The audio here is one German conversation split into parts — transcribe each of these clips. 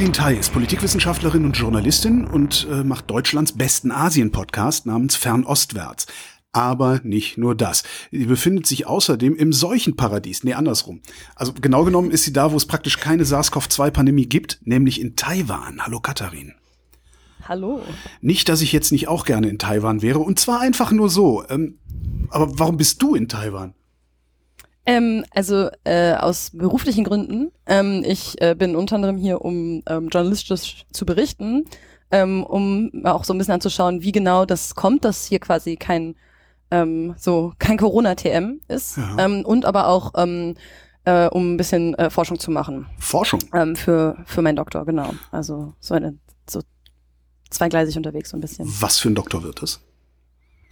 Katharin Tai ist Politikwissenschaftlerin und Journalistin und äh, macht Deutschlands besten Asien-Podcast namens Fernostwärts. Aber nicht nur das. Sie befindet sich außerdem im Seuchenparadies. Nee, andersrum. Also genau genommen ist sie da, wo es praktisch keine SARS-CoV-2-Pandemie gibt, nämlich in Taiwan. Hallo Katharin. Hallo. Nicht, dass ich jetzt nicht auch gerne in Taiwan wäre, und zwar einfach nur so. Ähm, aber warum bist du in Taiwan? Ähm, also äh, aus beruflichen Gründen. Ähm, ich äh, bin unter anderem hier, um ähm, journalistisch zu berichten, ähm, um auch so ein bisschen anzuschauen, wie genau das kommt, dass hier quasi kein ähm, so kein Corona-TM ist ja. ähm, und aber auch ähm, äh, um ein bisschen äh, Forschung zu machen. Forschung? Ähm, für für meinen Doktor, genau. Also so eine so zweigleisig unterwegs so ein bisschen. Was für ein Doktor wird es?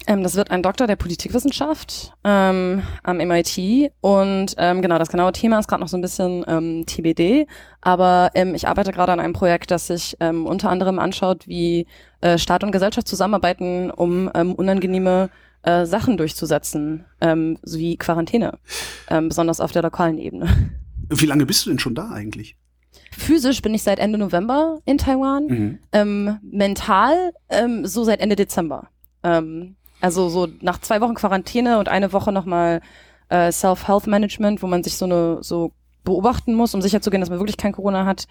Ähm, das wird ein Doktor der Politikwissenschaft ähm, am MIT und ähm, genau das genaue Thema ist gerade noch so ein bisschen ähm, TBD, aber ähm, ich arbeite gerade an einem Projekt, das sich ähm, unter anderem anschaut, wie äh, Staat und Gesellschaft zusammenarbeiten, um ähm, unangenehme äh, Sachen durchzusetzen, ähm, wie Quarantäne, ähm, besonders auf der lokalen Ebene. Wie lange bist du denn schon da eigentlich? Physisch bin ich seit Ende November in Taiwan, mhm. ähm, mental ähm, so seit Ende Dezember. Ähm, also so nach zwei Wochen Quarantäne und eine Woche nochmal äh, Self-Health-Management, wo man sich so eine so beobachten muss, um sicherzugehen, dass man wirklich kein Corona hat.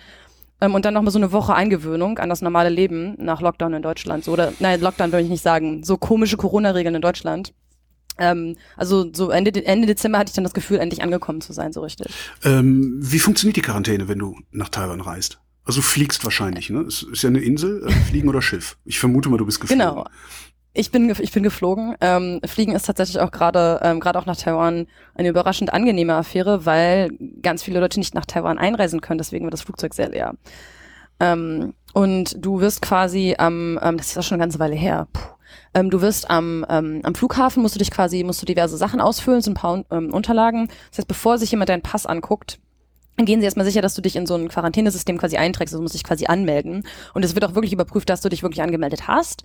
Ähm, und dann nochmal so eine Woche Eingewöhnung an das normale Leben nach Lockdown in Deutschland. So, oder nein, Lockdown würde ich nicht sagen. So komische Corona-Regeln in Deutschland. Ähm, also so Ende, Ende Dezember hatte ich dann das Gefühl, endlich angekommen zu sein, so richtig. Ähm, wie funktioniert die Quarantäne, wenn du nach Taiwan reist? Also fliegst wahrscheinlich, ne? Es ist ja eine Insel, äh, Fliegen oder Schiff. Ich vermute mal, du bist geflogen. Genau. Ich bin, ich bin geflogen. Ähm, Fliegen ist tatsächlich auch gerade, ähm, gerade auch nach Taiwan eine überraschend angenehme Affäre, weil ganz viele Leute nicht nach Taiwan einreisen können. Deswegen wird das Flugzeug sehr leer. Ähm, und du wirst quasi am, ähm, das ist auch schon eine ganze Weile her. Puh. Ähm, du wirst am, ähm, am Flughafen musst du dich quasi, musst du diverse Sachen ausfüllen, so ein paar ähm, Unterlagen. Das heißt, bevor sich jemand deinen Pass anguckt, gehen sie erstmal sicher, dass du dich in so ein Quarantänesystem quasi einträgst. Also du musst dich quasi anmelden. Und es wird auch wirklich überprüft, dass du dich wirklich angemeldet hast.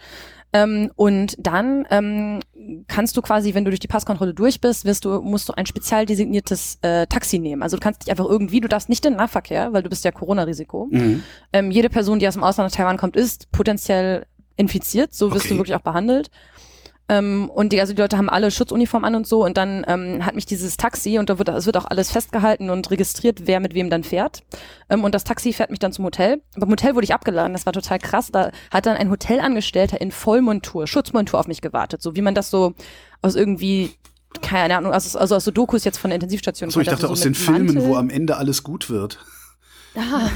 Ähm, und dann ähm, kannst du quasi, wenn du durch die Passkontrolle durch bist, wirst du, musst du ein spezial designiertes äh, Taxi nehmen. Also du kannst dich einfach irgendwie, du darfst nicht in den Nahverkehr, weil du bist ja Corona-Risiko. Mhm. Ähm, jede Person, die aus dem Ausland nach Taiwan kommt, ist potenziell infiziert. So wirst okay. du wirklich auch behandelt. Ähm, und die, also die Leute haben alle Schutzuniform an und so. Und dann ähm, hat mich dieses Taxi, und da wird, es wird auch alles festgehalten und registriert, wer mit wem dann fährt. Ähm, und das Taxi fährt mich dann zum Hotel. Beim Hotel wurde ich abgeladen, das war total krass. Da hat dann ein Hotelangestellter in Vollmontur, Schutzmontur auf mich gewartet. So wie man das so aus irgendwie keine Ahnung, also, also aus so Dokus jetzt von der Intensivstation. So, ich dachte also so aus den Filmen, Mantel. wo am Ende alles gut wird. Ah,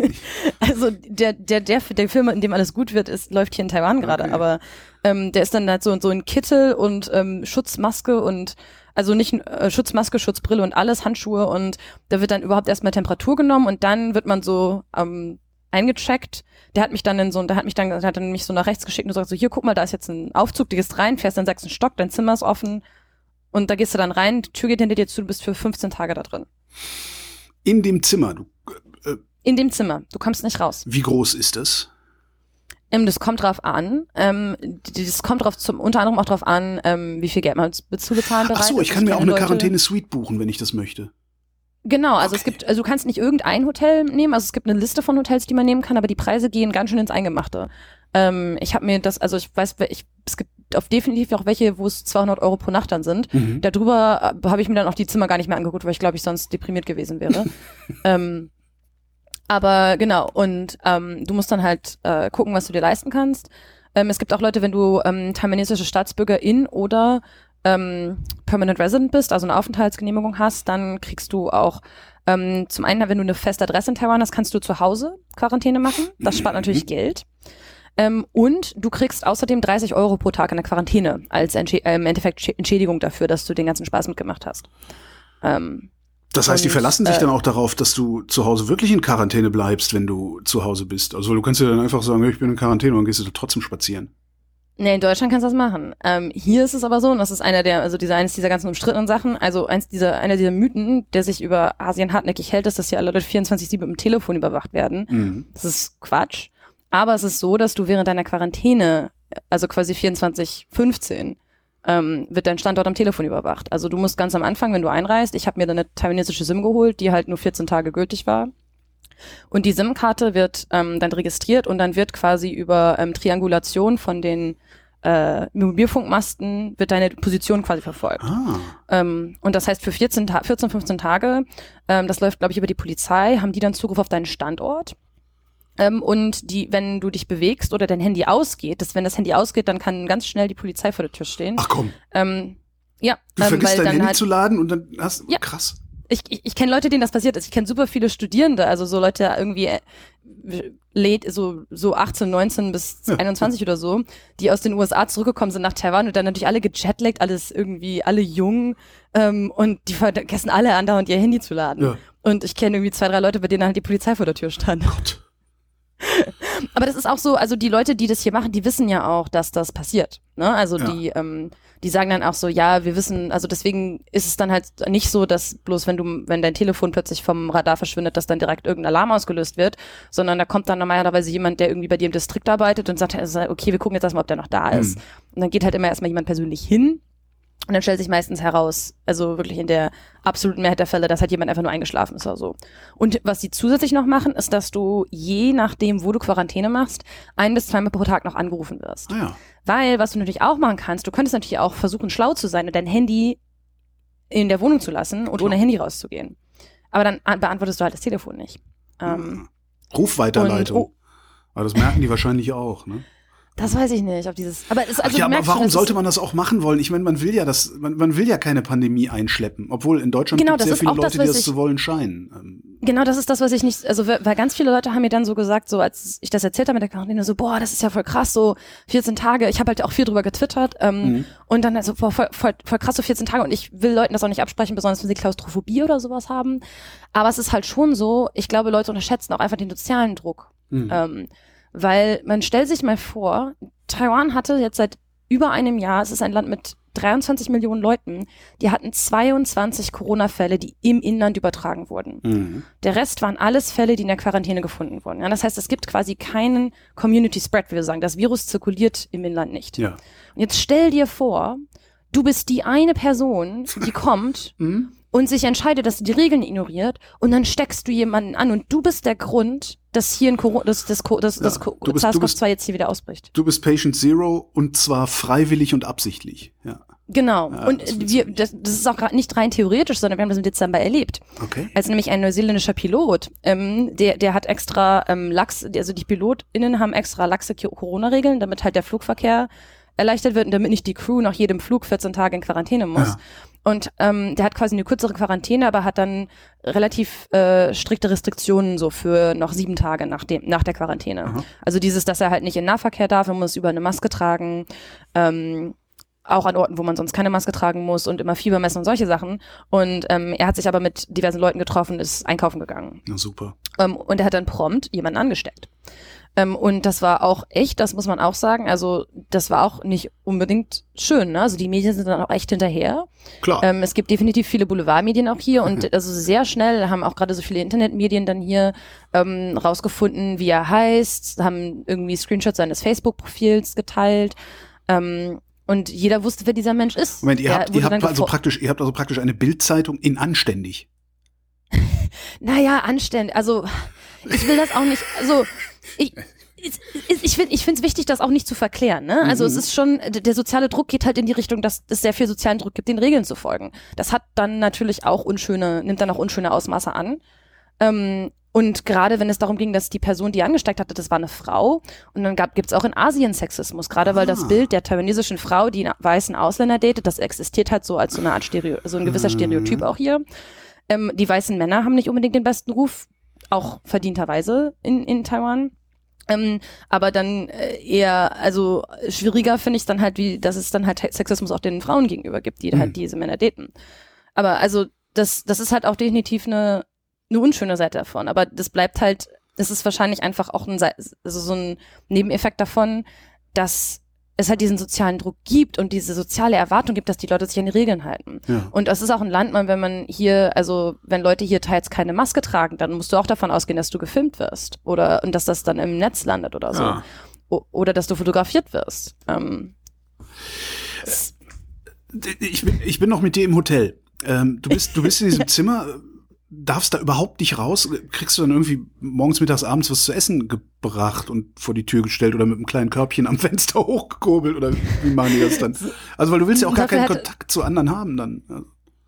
also der, der, der, der Film, in dem alles gut wird, ist, läuft hier in Taiwan gerade, okay. aber ähm, der ist dann halt so, so ein Kittel und ähm, Schutzmaske und also nicht äh, Schutzmaske, Schutzbrille und alles, Handschuhe und da wird dann überhaupt erstmal Temperatur genommen und dann wird man so ähm, eingecheckt. Der hat mich dann in so, der hat mich dann, der hat dann mich so nach rechts geschickt und sagt so, hier guck mal, da ist jetzt ein Aufzug, du gehst rein, fährst dann einen Stock, dein Zimmer ist offen und da gehst du dann rein, die Tür geht hinter dir zu, du bist für 15 Tage da drin. In dem Zimmer, du äh, in dem Zimmer. Du kommst nicht raus. Wie groß ist es? Ähm, das kommt drauf an. Ähm, das kommt drauf zum, unter anderem auch drauf an, ähm, wie viel Geld man zu bezahlen bereit Ach so, ich kann mir auch eine Quarantäne-Suite buchen, wenn ich das möchte. Genau, also okay. es gibt, also du kannst nicht irgendein Hotel nehmen, also es gibt eine Liste von Hotels, die man nehmen kann, aber die Preise gehen ganz schön ins Eingemachte. Ähm, ich habe mir das, also ich weiß, ich, es gibt auf definitiv auch welche, wo es 200 Euro pro Nacht dann sind. Mhm. Darüber äh, habe ich mir dann auch die Zimmer gar nicht mehr angeguckt, weil ich glaube, ich sonst deprimiert gewesen wäre. ähm, aber genau, und ähm, du musst dann halt äh, gucken, was du dir leisten kannst. Ähm, es gibt auch Leute, wenn du ähm, taiwanesische Staatsbürgerin oder ähm, Permanent Resident bist, also eine Aufenthaltsgenehmigung hast, dann kriegst du auch ähm, zum einen, wenn du eine feste Adresse in Taiwan hast, kannst du zu Hause Quarantäne machen. Das spart natürlich Geld. Ähm, und du kriegst außerdem 30 Euro pro Tag in der Quarantäne als Entsche äh, im Endeffekt Entschädigung dafür, dass du den ganzen Spaß mitgemacht hast. Ähm, das heißt, die verlassen sich äh, dann auch darauf, dass du zu Hause wirklich in Quarantäne bleibst, wenn du zu Hause bist. Also du kannst ja dann einfach sagen, ich bin in Quarantäne und dann gehst du trotzdem spazieren. Nee, in Deutschland kannst du das machen. Ähm, hier ist es aber so, und das ist einer der, also dieser eines dieser ganzen umstrittenen Sachen, also eins dieser, einer dieser Mythen, der sich über Asien hartnäckig hält, ist, dass hier alle Leute 24-7 mit dem Telefon überwacht werden. Mhm. Das ist Quatsch. Aber es ist so, dass du während deiner Quarantäne, also quasi 24-15, ähm, wird dein Standort am Telefon überwacht. Also du musst ganz am Anfang, wenn du einreist, ich habe mir dann eine taiwanesische SIM geholt, die halt nur 14 Tage gültig war. Und die SIM-Karte wird ähm, dann registriert und dann wird quasi über ähm, Triangulation von den äh, Mobilfunkmasten wird deine Position quasi verfolgt. Ah. Ähm, und das heißt für 14, Ta 14 15 Tage, ähm, das läuft, glaube ich, über die Polizei, haben die dann Zugriff auf deinen Standort. Ähm, und die, wenn du dich bewegst oder dein Handy ausgeht, das, wenn das Handy ausgeht, dann kann ganz schnell die Polizei vor der Tür stehen. Ach komm, Ähm, ja, du ähm, vergisst weil dein dann Handy halt, zu laden und dann hast Ja. krass. ich, ich, ich kenne Leute, denen das passiert ist. Ich kenne super viele Studierende, also so Leute irgendwie äh, late, so, so 18, 19 bis 21 oder so, die aus den USA zurückgekommen sind nach Taiwan und dann natürlich alle gejetlaggt, alles irgendwie, alle jung ähm, und die vergessen alle andauernd ihr Handy zu laden. Ja. Und ich kenne irgendwie zwei, drei Leute, bei denen halt die Polizei vor der Tür stand. Gott. Aber das ist auch so, also die Leute, die das hier machen, die wissen ja auch, dass das passiert. Ne? Also Ja. die, ähm, die sagen dann auch so, ja, wir wissen, also deswegen ist es dann halt nicht so, dass bloß wenn du, wenn dein Telefon plötzlich vom Radar verschwindet, dass dann direkt irgendein Alarm ausgelöst wird, sondern da kommt dann normalerweise jemand, der irgendwie bei dir im Distrikt arbeitet und sagt, also, okay, wir gucken jetzt erstmal, ob der noch da ist. Hm. Und dann geht halt immer erstmal jemand persönlich hin. Und dann stellt sich meistens heraus, also wirklich in der absoluten Mehrheit der Fälle, dass halt jemand einfach nur eingeschlafen ist oder so. Und was sie zusätzlich noch machen, ist, dass du je nachdem, wo du Quarantäne machst, ein bis zweimal pro Tag noch angerufen wirst. Ah ja. Weil, was du natürlich auch machen kannst, du könntest natürlich auch versuchen, schlau zu sein und dein Handy in der Wohnung zu lassen und ohne Handy rauszugehen. Aber dann an- beantwortest du halt das Telefon nicht. Ähm, Rufweiterleitung. Und- oh. Aber das merken die wahrscheinlich auch, ne? Das weiß ich nicht, ob dieses. Aber es, also Ach ja, aber schon, warum das sollte ist, man das auch machen wollen? Ich meine, man will ja das, man, man will ja keine Pandemie einschleppen, obwohl in Deutschland Genau, gibt es sehr ist viele auch das, Leute, die das ich- zu wollen scheinen. Ähm, Genau, das ist das, was ich nicht, also weil ganz viele Leute haben mir dann so gesagt, so als ich das erzählt habe mit der Quarantäne, so, boah, das ist ja voll krass, so 14 Tage. Ich habe halt auch viel drüber getwittert ähm, Mhm. und dann also boah, voll, voll, voll krass, so 14 Tage und ich will Leuten das auch nicht absprechen, besonders wenn sie Klaustrophobie oder sowas haben. Aber es ist halt schon so, ich glaube, Leute unterschätzen auch einfach den sozialen Druck. hm. Ähm, weil man stellt sich mal vor, Taiwan hatte jetzt seit über einem Jahr, es ist ein Land mit 23 Millionen Leuten, die hatten 22 Corona-Fälle, die im Inland übertragen wurden. Mhm. Der Rest waren alles Fälle, die in der Quarantäne gefunden wurden. Ja, das heißt, es gibt quasi keinen Community Spread, wie wir sagen. Das Virus zirkuliert im Inland nicht. Ja. Und jetzt stell dir vor, du bist die eine Person, die kommt Mhm. Und sich entscheidet, dass sie die Regeln ignoriert und dann steckst du jemanden an und du bist der Grund, dass hier ein Corona, dass das, dass, das Ja, Co- du bist- du bist- SARS-CoV-2 jetzt hier wieder ausbricht. Du bist Patient Zero und zwar freiwillig und absichtlich. Ja. Genau. Ja, und das wir, das, das ist auch gerade nicht rein theoretisch, sondern wir haben das im Dezember erlebt. Okay. als nämlich ein neuseeländischer Pilot, ähm, der, der hat extra ähm, Lachs, also die PilotInnen haben extra laxe Corona-Regeln, damit halt der Flugverkehr erleichtert wird und damit nicht die Crew nach jedem Flug 14 Tage in Quarantäne muss. Ja. Und ähm, der hat quasi eine kürzere Quarantäne, aber hat dann relativ äh, strikte Restriktionen so für noch sieben Tage nach dem nach der Quarantäne. Aha. Also dieses, dass er halt nicht in Nahverkehr darf, er muss über eine Maske tragen, ähm, auch an Orten, wo man sonst keine Maske tragen muss und immer Fieber messen und solche Sachen. Und ähm, er hat sich aber mit diversen Leuten getroffen, ist einkaufen gegangen. Na super. Ähm, und er hat dann prompt jemanden angesteckt. Ähm, und das war auch echt, das muss man auch sagen. Also das war auch nicht unbedingt schön. Ne? Also die Medien sind dann auch echt hinterher. Klar. Ähm, es gibt definitiv viele Boulevardmedien auch hier und also sehr schnell haben auch gerade so viele Internetmedien dann hier ähm, rausgefunden, wie er heißt, haben irgendwie Screenshots seines Facebook-Profils geteilt. Ähm, und jeder wusste, wer dieser Mensch ist. Moment, ihr habt, ihr habt also praktisch, ihr habt also praktisch eine Bildzeitung in anständig. Naja, anständig. Also, ich will das auch nicht, also, ich, ich, finde ich finde es wichtig, das auch nicht zu verklären. Ne? Also es Mhm. ist schon, der soziale Druck geht halt in die Richtung, dass es sehr viel sozialen Druck gibt, den Regeln zu folgen. Das hat dann natürlich auch unschöne, nimmt dann auch unschöne Ausmaße an. Ähm, und gerade wenn es darum ging, dass die Person, die angesteckt hatte, das war eine Frau. Und dann gab, gibt's auch in Asien Sexismus, gerade weil Ah. das Bild der taiwanesischen Frau, die einen weißen Ausländer datet, das existiert halt so als so eine Art Stereo, so ein gewisser Mhm. Stereotyp auch hier. Ähm, die weißen Männer haben nicht unbedingt den besten Ruf, auch verdienterweise in, in Taiwan. Ähm, aber dann äh, eher, also schwieriger finde ich dann halt, wie, dass es dann halt Sexismus auch den Frauen gegenüber gibt, die Mhm. halt diese Männer daten. Aber also das, das ist halt auch definitiv eine, eine unschöne Seite davon. Aber das bleibt halt, das ist wahrscheinlich einfach auch ein, also so ein Nebeneffekt davon, dass es halt diesen sozialen Druck gibt und diese soziale Erwartung gibt, dass die Leute sich an die Regeln halten. Ja. Und das ist auch ein Land, wenn man hier, also wenn Leute hier teils keine Maske tragen, dann musst du auch davon ausgehen, dass du gefilmt wirst oder und dass das dann im Netz landet oder so. Ja. O oder dass du fotografiert wirst. Ähm, Ich bin, ich bin noch mit dir im Hotel. Ähm, du bist, du bist in diesem Zimmer. Darfst da überhaupt nicht raus. Kriegst du dann irgendwie morgens, mittags, abends was zu essen gebracht und vor die Tür gestellt oder mit einem kleinen Körbchen am Fenster hochgekurbelt oder wie machen die das dann? Also weil du willst ja auch gar keinen Kontakt zu anderen haben dann.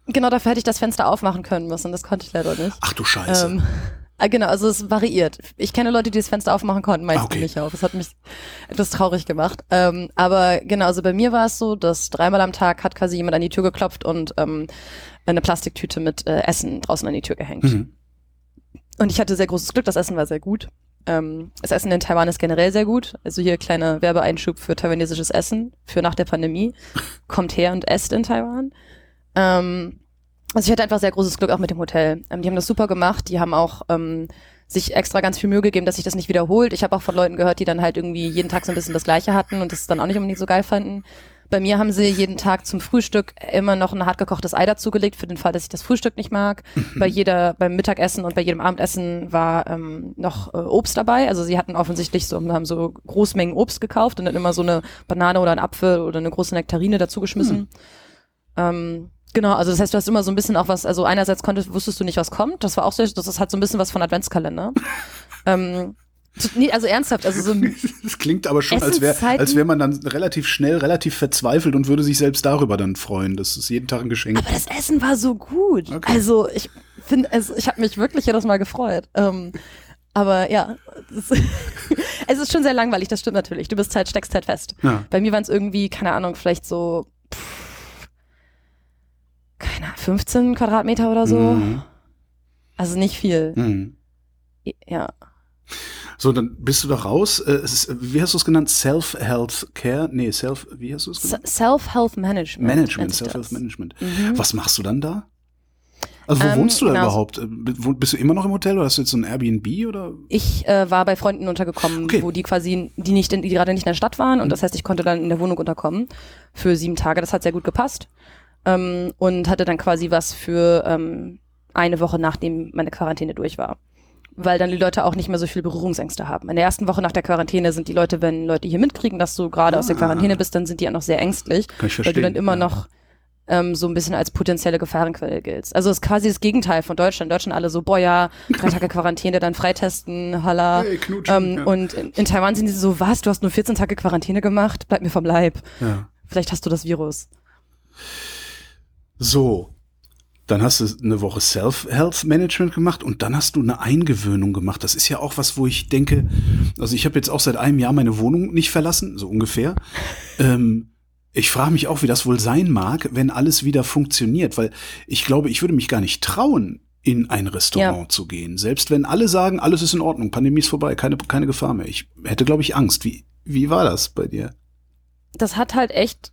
Genau, dafür hätte ich das Fenster aufmachen können müssen. Das konnte ich leider nicht. Ach du Scheiße. Ähm, Ah, genau, also es variiert. Ich kenne Leute, die das Fenster aufmachen konnten, meistens okay. nicht auf. Das hat mich etwas traurig gemacht. Ähm, aber genau, also bei mir war es so, dass dreimal am Tag hat quasi jemand an die Tür geklopft und ähm, eine Plastiktüte mit äh, Essen draußen an die Tür gehängt. Mhm. Und ich hatte sehr großes Glück, das Essen war sehr gut. Ähm, das Essen in Taiwan ist generell sehr gut. Also hier kleiner Werbeeinschub für taiwanesisches Essen für nach der Pandemie. Kommt her und esst in Taiwan. Ähm, also ich hatte einfach sehr großes Glück auch mit dem Hotel. Ähm, die haben das super gemacht. Die haben auch ähm, sich extra ganz viel Mühe gegeben, dass sich das nicht wiederholt. Ich habe auch von Leuten gehört, die dann halt irgendwie jeden Tag so ein bisschen das Gleiche hatten und das dann auch nicht unbedingt so geil fanden. Bei mir haben sie jeden Tag zum Frühstück immer noch ein hart gekochtes Ei dazugelegt, für den Fall, dass ich das Frühstück nicht mag. Mhm. bei jeder, beim Mittagessen und bei jedem Abendessen war ähm, noch äh, Obst dabei. Also sie hatten offensichtlich so, haben so Großmengen Obst gekauft und dann immer so eine Banane oder ein Apfel oder eine große Nektarine dazugeschmissen. Mhm. Ähm, Genau, also das heißt, du hast immer so ein bisschen auch was, also einerseits konntest, wusstest du nicht, was kommt, das war auch so, das halt so ein bisschen was von Adventskalender. ähm, nee, also ernsthaft, also so Das klingt aber schon, als wäre als wäre man dann relativ schnell, relativ verzweifelt und würde sich selbst darüber dann freuen. Das ist jeden Tag ein Geschenk. Aber das Essen war so gut. Okay. Also ich finde, also ich habe mich wirklich jedes Mal gefreut. Ähm, aber ja, es ist schon sehr langweilig, das stimmt natürlich. Du bist halt, steckst halt fest. Ja. Bei mir waren es irgendwie, keine Ahnung, vielleicht so pff, keine 15 Quadratmeter oder so. Mhm. Also nicht viel. Mhm. Ja. So, dann bist du da raus. Äh, ist, wie hast du es genannt? Self-Health Care? Nee, Self, wie hast du es genannt? Self-Health Management. Management, Self-Health Management. Mhm. Was machst du dann da? Also wo ähm, wohnst du da genau. überhaupt? Äh, bist du immer noch im Hotel oder hast du jetzt so ein Airbnb oder? Ich äh, war bei Freunden untergekommen, okay. wo die quasi, die nicht, in, die gerade nicht in der Stadt waren und mhm. das heißt, ich konnte dann in der Wohnung unterkommen für sieben Tage. Das hat sehr gut gepasst ähm, und hatte dann quasi was für ähm, eine Woche, nachdem meine Quarantäne durch war. Weil dann die Leute auch nicht mehr so viel Berührungsängste haben. In der ersten Woche nach der Quarantäne sind die Leute, wenn Leute hier mitkriegen, dass du gerade ah. aus der ah. Quarantäne bist, dann sind die auch noch sehr ängstlich. Kann ich verstehen. Weil du dann immer ja. noch ähm, so ein bisschen als potenzielle Gefahrenquelle giltst. Also es ist quasi das Gegenteil von Deutschland. Deutschland alle so, boah ja, drei Tage Quarantäne, dann freitesten, halla. Hey, ähm, ja. Und in, in, Taiwan sind die so, was, du hast nur 14 Tage Quarantäne gemacht? Bleib mir vom Leib. Ja. Vielleicht hast du das Virus. So, dann hast du eine Woche Self-Health-Management gemacht und dann hast du eine Eingewöhnung gemacht. Das ist ja auch was, wo ich denke, also ich habe jetzt auch seit einem Jahr meine Wohnung nicht verlassen, so ungefähr. Ähm, ich frage mich auch, wie das wohl sein mag, wenn alles wieder funktioniert, weil ich glaube, ich würde mich gar nicht trauen, in ein Restaurant ja. zu gehen. Selbst wenn alle sagen, alles ist in Ordnung, Pandemie ist vorbei, keine, keine Gefahr mehr. Ich hätte, glaube ich, Angst. Wie, wie war das bei dir? Das hat halt echt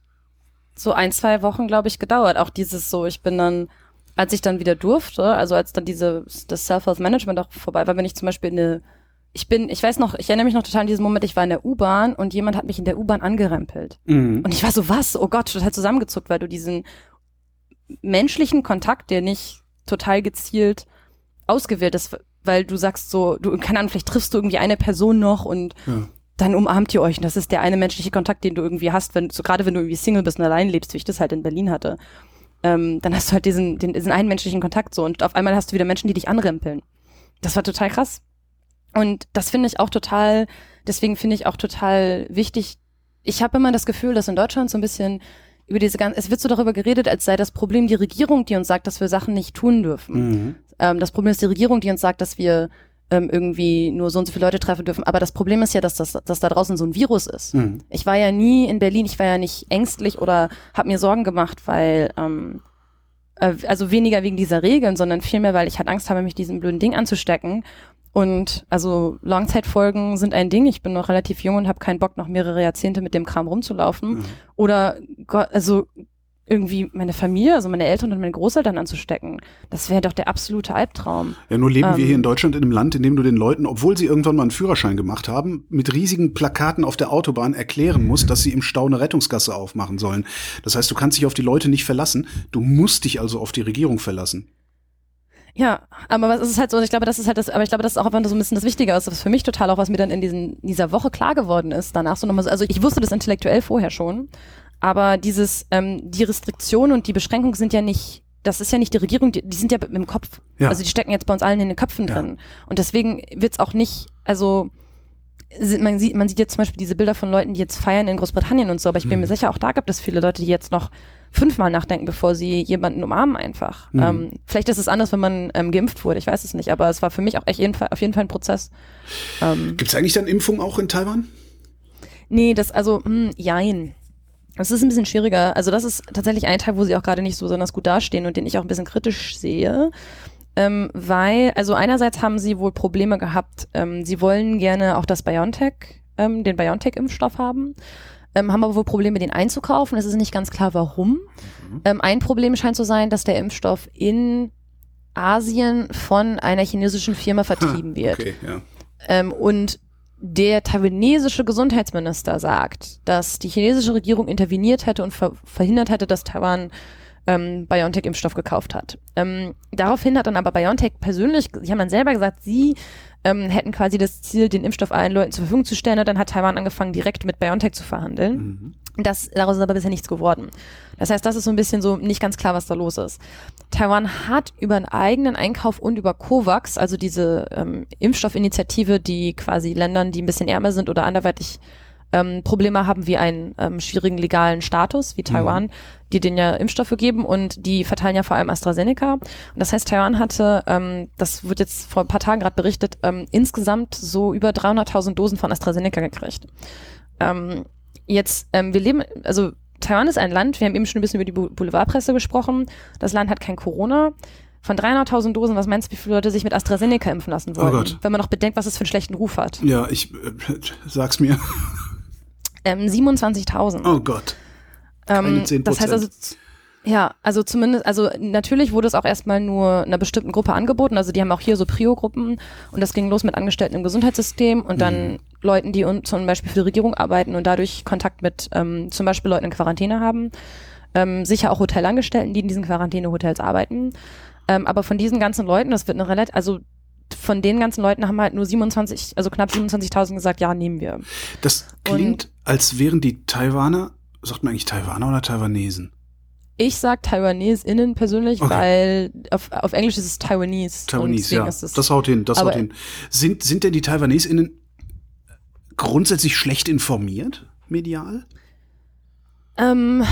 so ein, zwei Wochen, glaube ich, gedauert. Auch dieses so, ich bin dann, als ich dann wieder durfte, also als dann diese, das Self-Health-Management auch vorbei war, bin ich zum Beispiel eine, ich bin, ich weiß noch, ich erinnere mich noch total an diesen Moment, ich war in der U-Bahn und jemand hat mich in der U-Bahn angerempelt. Mhm. Und ich war so, was? Oh Gott, total zusammengezuckt, weil du diesen menschlichen Kontakt, der nicht total gezielt ausgewählt ist, weil du sagst so, du, keine Ahnung, vielleicht triffst du irgendwie eine Person noch und ja dann umarmt ihr euch. Und das ist der eine menschliche Kontakt, den du irgendwie hast, wenn, so gerade wenn du irgendwie Single bist und allein lebst, wie ich das halt in Berlin hatte. Ähm, dann hast du halt diesen, den, diesen einen menschlichen Kontakt so und auf einmal hast du wieder Menschen, die dich anrempeln. Das war total krass. Und das finde ich auch total, deswegen finde ich auch total wichtig. Ich habe immer das Gefühl, dass in Deutschland so ein bisschen über diese ganze, es wird so darüber geredet, als sei das Problem die Regierung, die uns sagt, dass wir Sachen nicht tun dürfen. Mhm. Ähm, das Problem ist die Regierung, die uns sagt, dass wir ähm, irgendwie nur so und so viele Leute treffen dürfen. Aber das Problem ist ja, dass das dass da draußen so ein Virus ist. Mhm. Ich war ja nie in Berlin, ich war ja nicht ängstlich oder habe mir Sorgen gemacht, weil ähm, äh, also weniger wegen dieser Regeln, sondern vielmehr, weil ich halt Angst habe, mich diesem blöden Ding anzustecken. Und also Langzeitfolgen sind ein Ding. Ich bin noch relativ jung und habe keinen Bock, noch mehrere Jahrzehnte mit dem Kram rumzulaufen. Mhm. Oder also irgendwie meine Familie, also meine Eltern und meine Großeltern anzustecken. Das wäre doch der absolute Albtraum. Ja, nur leben ähm, wir hier in Deutschland in einem Land, in dem du den Leuten, obwohl sie irgendwann mal einen Führerschein gemacht haben, mit riesigen Plakaten auf der Autobahn erklären musst, dass sie im Stau eine Rettungsgasse aufmachen sollen. Das heißt, du kannst dich auf die Leute nicht verlassen. Du musst dich also auf die Regierung verlassen. Ja, aber es ist halt so, ich glaube, das ist halt das, aber ich glaube, das ist auch einfach so ein bisschen das Wichtige, was für mich total auch, was mir dann in diesen, dieser Woche klar geworden ist, danach so nochmal so, also ich wusste das intellektuell vorher schon, aber dieses, ähm, die Restriktion und die Beschränkung sind ja nicht das ist ja nicht die Regierung, die, die sind ja im Kopf. Ja. Also die stecken jetzt bei uns allen in den Köpfen Ja. drin. Und deswegen wird's auch nicht, also man sieht, man sieht jetzt zum Beispiel diese Bilder von Leuten, die jetzt feiern in Großbritannien und so, aber ich bin Mhm. mir sicher, auch da gibt es viele Leute, die jetzt noch fünfmal nachdenken, bevor sie jemanden umarmen einfach. Mhm. Ähm, vielleicht ist es anders, wenn man ähm, geimpft wurde, ich weiß es nicht, aber es war für mich auch echt jeden Fall, auf jeden Fall ein Prozess. Ähm, Gibt es eigentlich dann Impfung auch in Taiwan? Nee, das, also, hm, jein. Das ist ein bisschen schwieriger. Also das ist tatsächlich ein Teil, wo sie auch gerade nicht so besonders gut dastehen und den ich auch ein bisschen kritisch sehe. Ähm, weil, also einerseits haben sie wohl Probleme gehabt. Ähm, sie wollen gerne auch das BioNTech, ähm, den BioNTech-Impfstoff haben. Ähm, haben aber wohl Probleme, den einzukaufen. Es ist nicht ganz klar, warum. Ähm, ein Problem scheint zu sein, dass der Impfstoff in Asien von einer chinesischen Firma vertrieben wird. Okay, ja. Ähm, und der taiwanesische Gesundheitsminister sagt, dass die chinesische Regierung interveniert hätte und ver verhindert hätte, dass Taiwan ähm, BioNTech-Impfstoff gekauft hat. Ähm, daraufhin hat dann aber BioNTech persönlich, sie haben dann selber gesagt, sie ähm, hätten quasi das Ziel, den Impfstoff allen Leuten zur Verfügung zu stellen und dann hat Taiwan angefangen, direkt mit BioNTech zu verhandeln. Mhm. Das, daraus ist aber bisher nichts geworden. Das heißt, das ist so ein bisschen so nicht ganz klar, was da los ist. Taiwan hat über einen eigenen Einkauf und über COVAX, also diese ähm, Impfstoffinitiative, die quasi Ländern, die ein bisschen ärmer sind oder anderweitig ähm, Probleme haben wie einen ähm, schwierigen legalen Status wie Taiwan, die denen ja Impfstoffe geben und die verteilen ja vor allem AstraZeneca. Und das heißt, Taiwan hatte, ähm, das wird jetzt vor ein paar Tagen gerade berichtet, ähm, insgesamt so über 300.000 Dosen von AstraZeneca gekriegt. Ähm, jetzt, ähm, wir leben, also Taiwan ist ein Land, wir haben eben schon ein bisschen über die Bou- Boulevardpresse gesprochen. Das Land hat kein Corona. Von 300.000 Dosen, was meinst du, wie viele Leute sich mit AstraZeneca impfen lassen wollen? Gott. Wenn man noch bedenkt, was es für einen schlechten Ruf hat. Ja, ich äh, sag's mir. Ähm, 27.000. Oh Gott. Keine Ähm, 10%. das heißt also, ja, also zumindest, also natürlich wurde es auch erstmal nur einer bestimmten Gruppe angeboten. Also die haben auch hier so Prio-Gruppen und das ging los mit Angestellten im Gesundheitssystem und dann Mhm. Leuten, die un zum Beispiel für die Regierung arbeiten und dadurch Kontakt mit ähm, zum Beispiel Leuten in Quarantäne haben. Ähm, sicher auch Hotelangestellten, die in diesen Quarantänehotels arbeiten. Ähm, aber von diesen ganzen Leuten, das wird eine relativ, also von den ganzen Leuten haben halt nur 27, also knapp 27.000 gesagt, ja, nehmen wir. Das klingt, als wären die Taiwaner, sagt man eigentlich Taiwaner oder Taiwanesen? Ich sag TaiwaneseInnen persönlich, Okay. weil auf, auf Englisch ist es Taiwanese. und Taiwanese, ja. Es, Das haut hin, das haut hin. Sind, sind denn die TaiwaneseInnen grundsätzlich schlecht informiert, medial? ähm,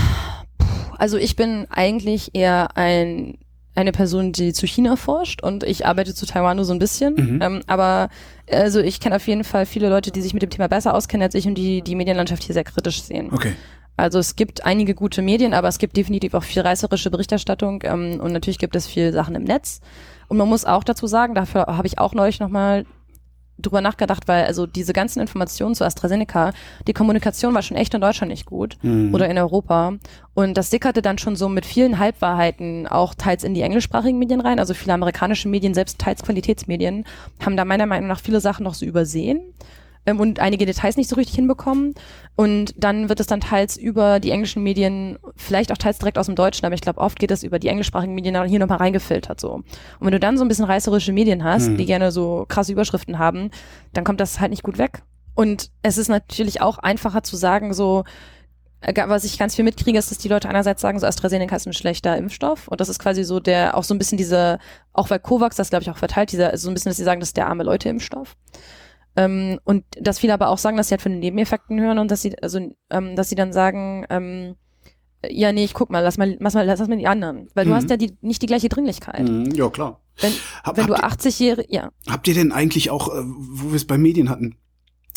also ich bin eigentlich eher ein, eine Person, die zu China forscht und ich arbeite zu Taiwan nur so ein bisschen. Mhm. Ähm, aber also ich kenne auf jeden Fall viele Leute, die sich mit dem Thema besser auskennen als ich und die die Medienlandschaft hier sehr kritisch sehen. Okay. Also es gibt einige gute Medien, aber es gibt definitiv auch viel reißerische Berichterstattung ähm, und natürlich gibt es viel Sachen im Netz. Und man muss auch dazu sagen, dafür habe ich auch neulich nochmal drüber nachgedacht, weil also diese ganzen Informationen zu AstraZeneca, die Kommunikation war schon echt in Deutschland nicht gut Mhm. oder in Europa. Und das sickerte dann schon so mit vielen Halbwahrheiten auch teils in die englischsprachigen Medien rein. Also viele amerikanische Medien, selbst teils Qualitätsmedien, haben da meiner Meinung nach viele Sachen noch so übersehen ähm, und einige Details nicht so richtig hinbekommen. Und dann wird es dann teils über die englischen Medien, vielleicht auch teils direkt aus dem Deutschen, aber ich glaube, oft geht es über die englischsprachigen Medien dann hier nochmal reingefiltert so. Und wenn du dann so ein bisschen reißerische Medien hast, Mhm. die gerne so krasse Überschriften haben, dann kommt das halt nicht gut weg. Und es ist natürlich auch einfacher zu sagen, so, äh, was ich ganz viel mitkriege, ist, dass die Leute einerseits sagen, so AstraZeneca ist ein schlechter Impfstoff. Und das ist quasi so der, auch so ein bisschen diese, auch weil COVAX das, glaube ich, auch verteilt, dieser, so ein bisschen, dass sie sagen, das ist der arme Leute-Impfstoff. Ähm, und dass viele aber auch sagen, dass sie halt von den Nebeneffekten hören und dass sie, also, ähm, dass sie dann sagen, ähm, ja, nee, ich guck mal, lass mal, lass mal, lass mal die anderen. Weil du Mhm. hast ja die, nicht die gleiche Dringlichkeit. Mhm, ja, klar. Wenn, Hab, wenn du habt, ihr, 80-jährige, ja. habt ihr denn eigentlich auch, äh, wo wir es bei Medien hatten,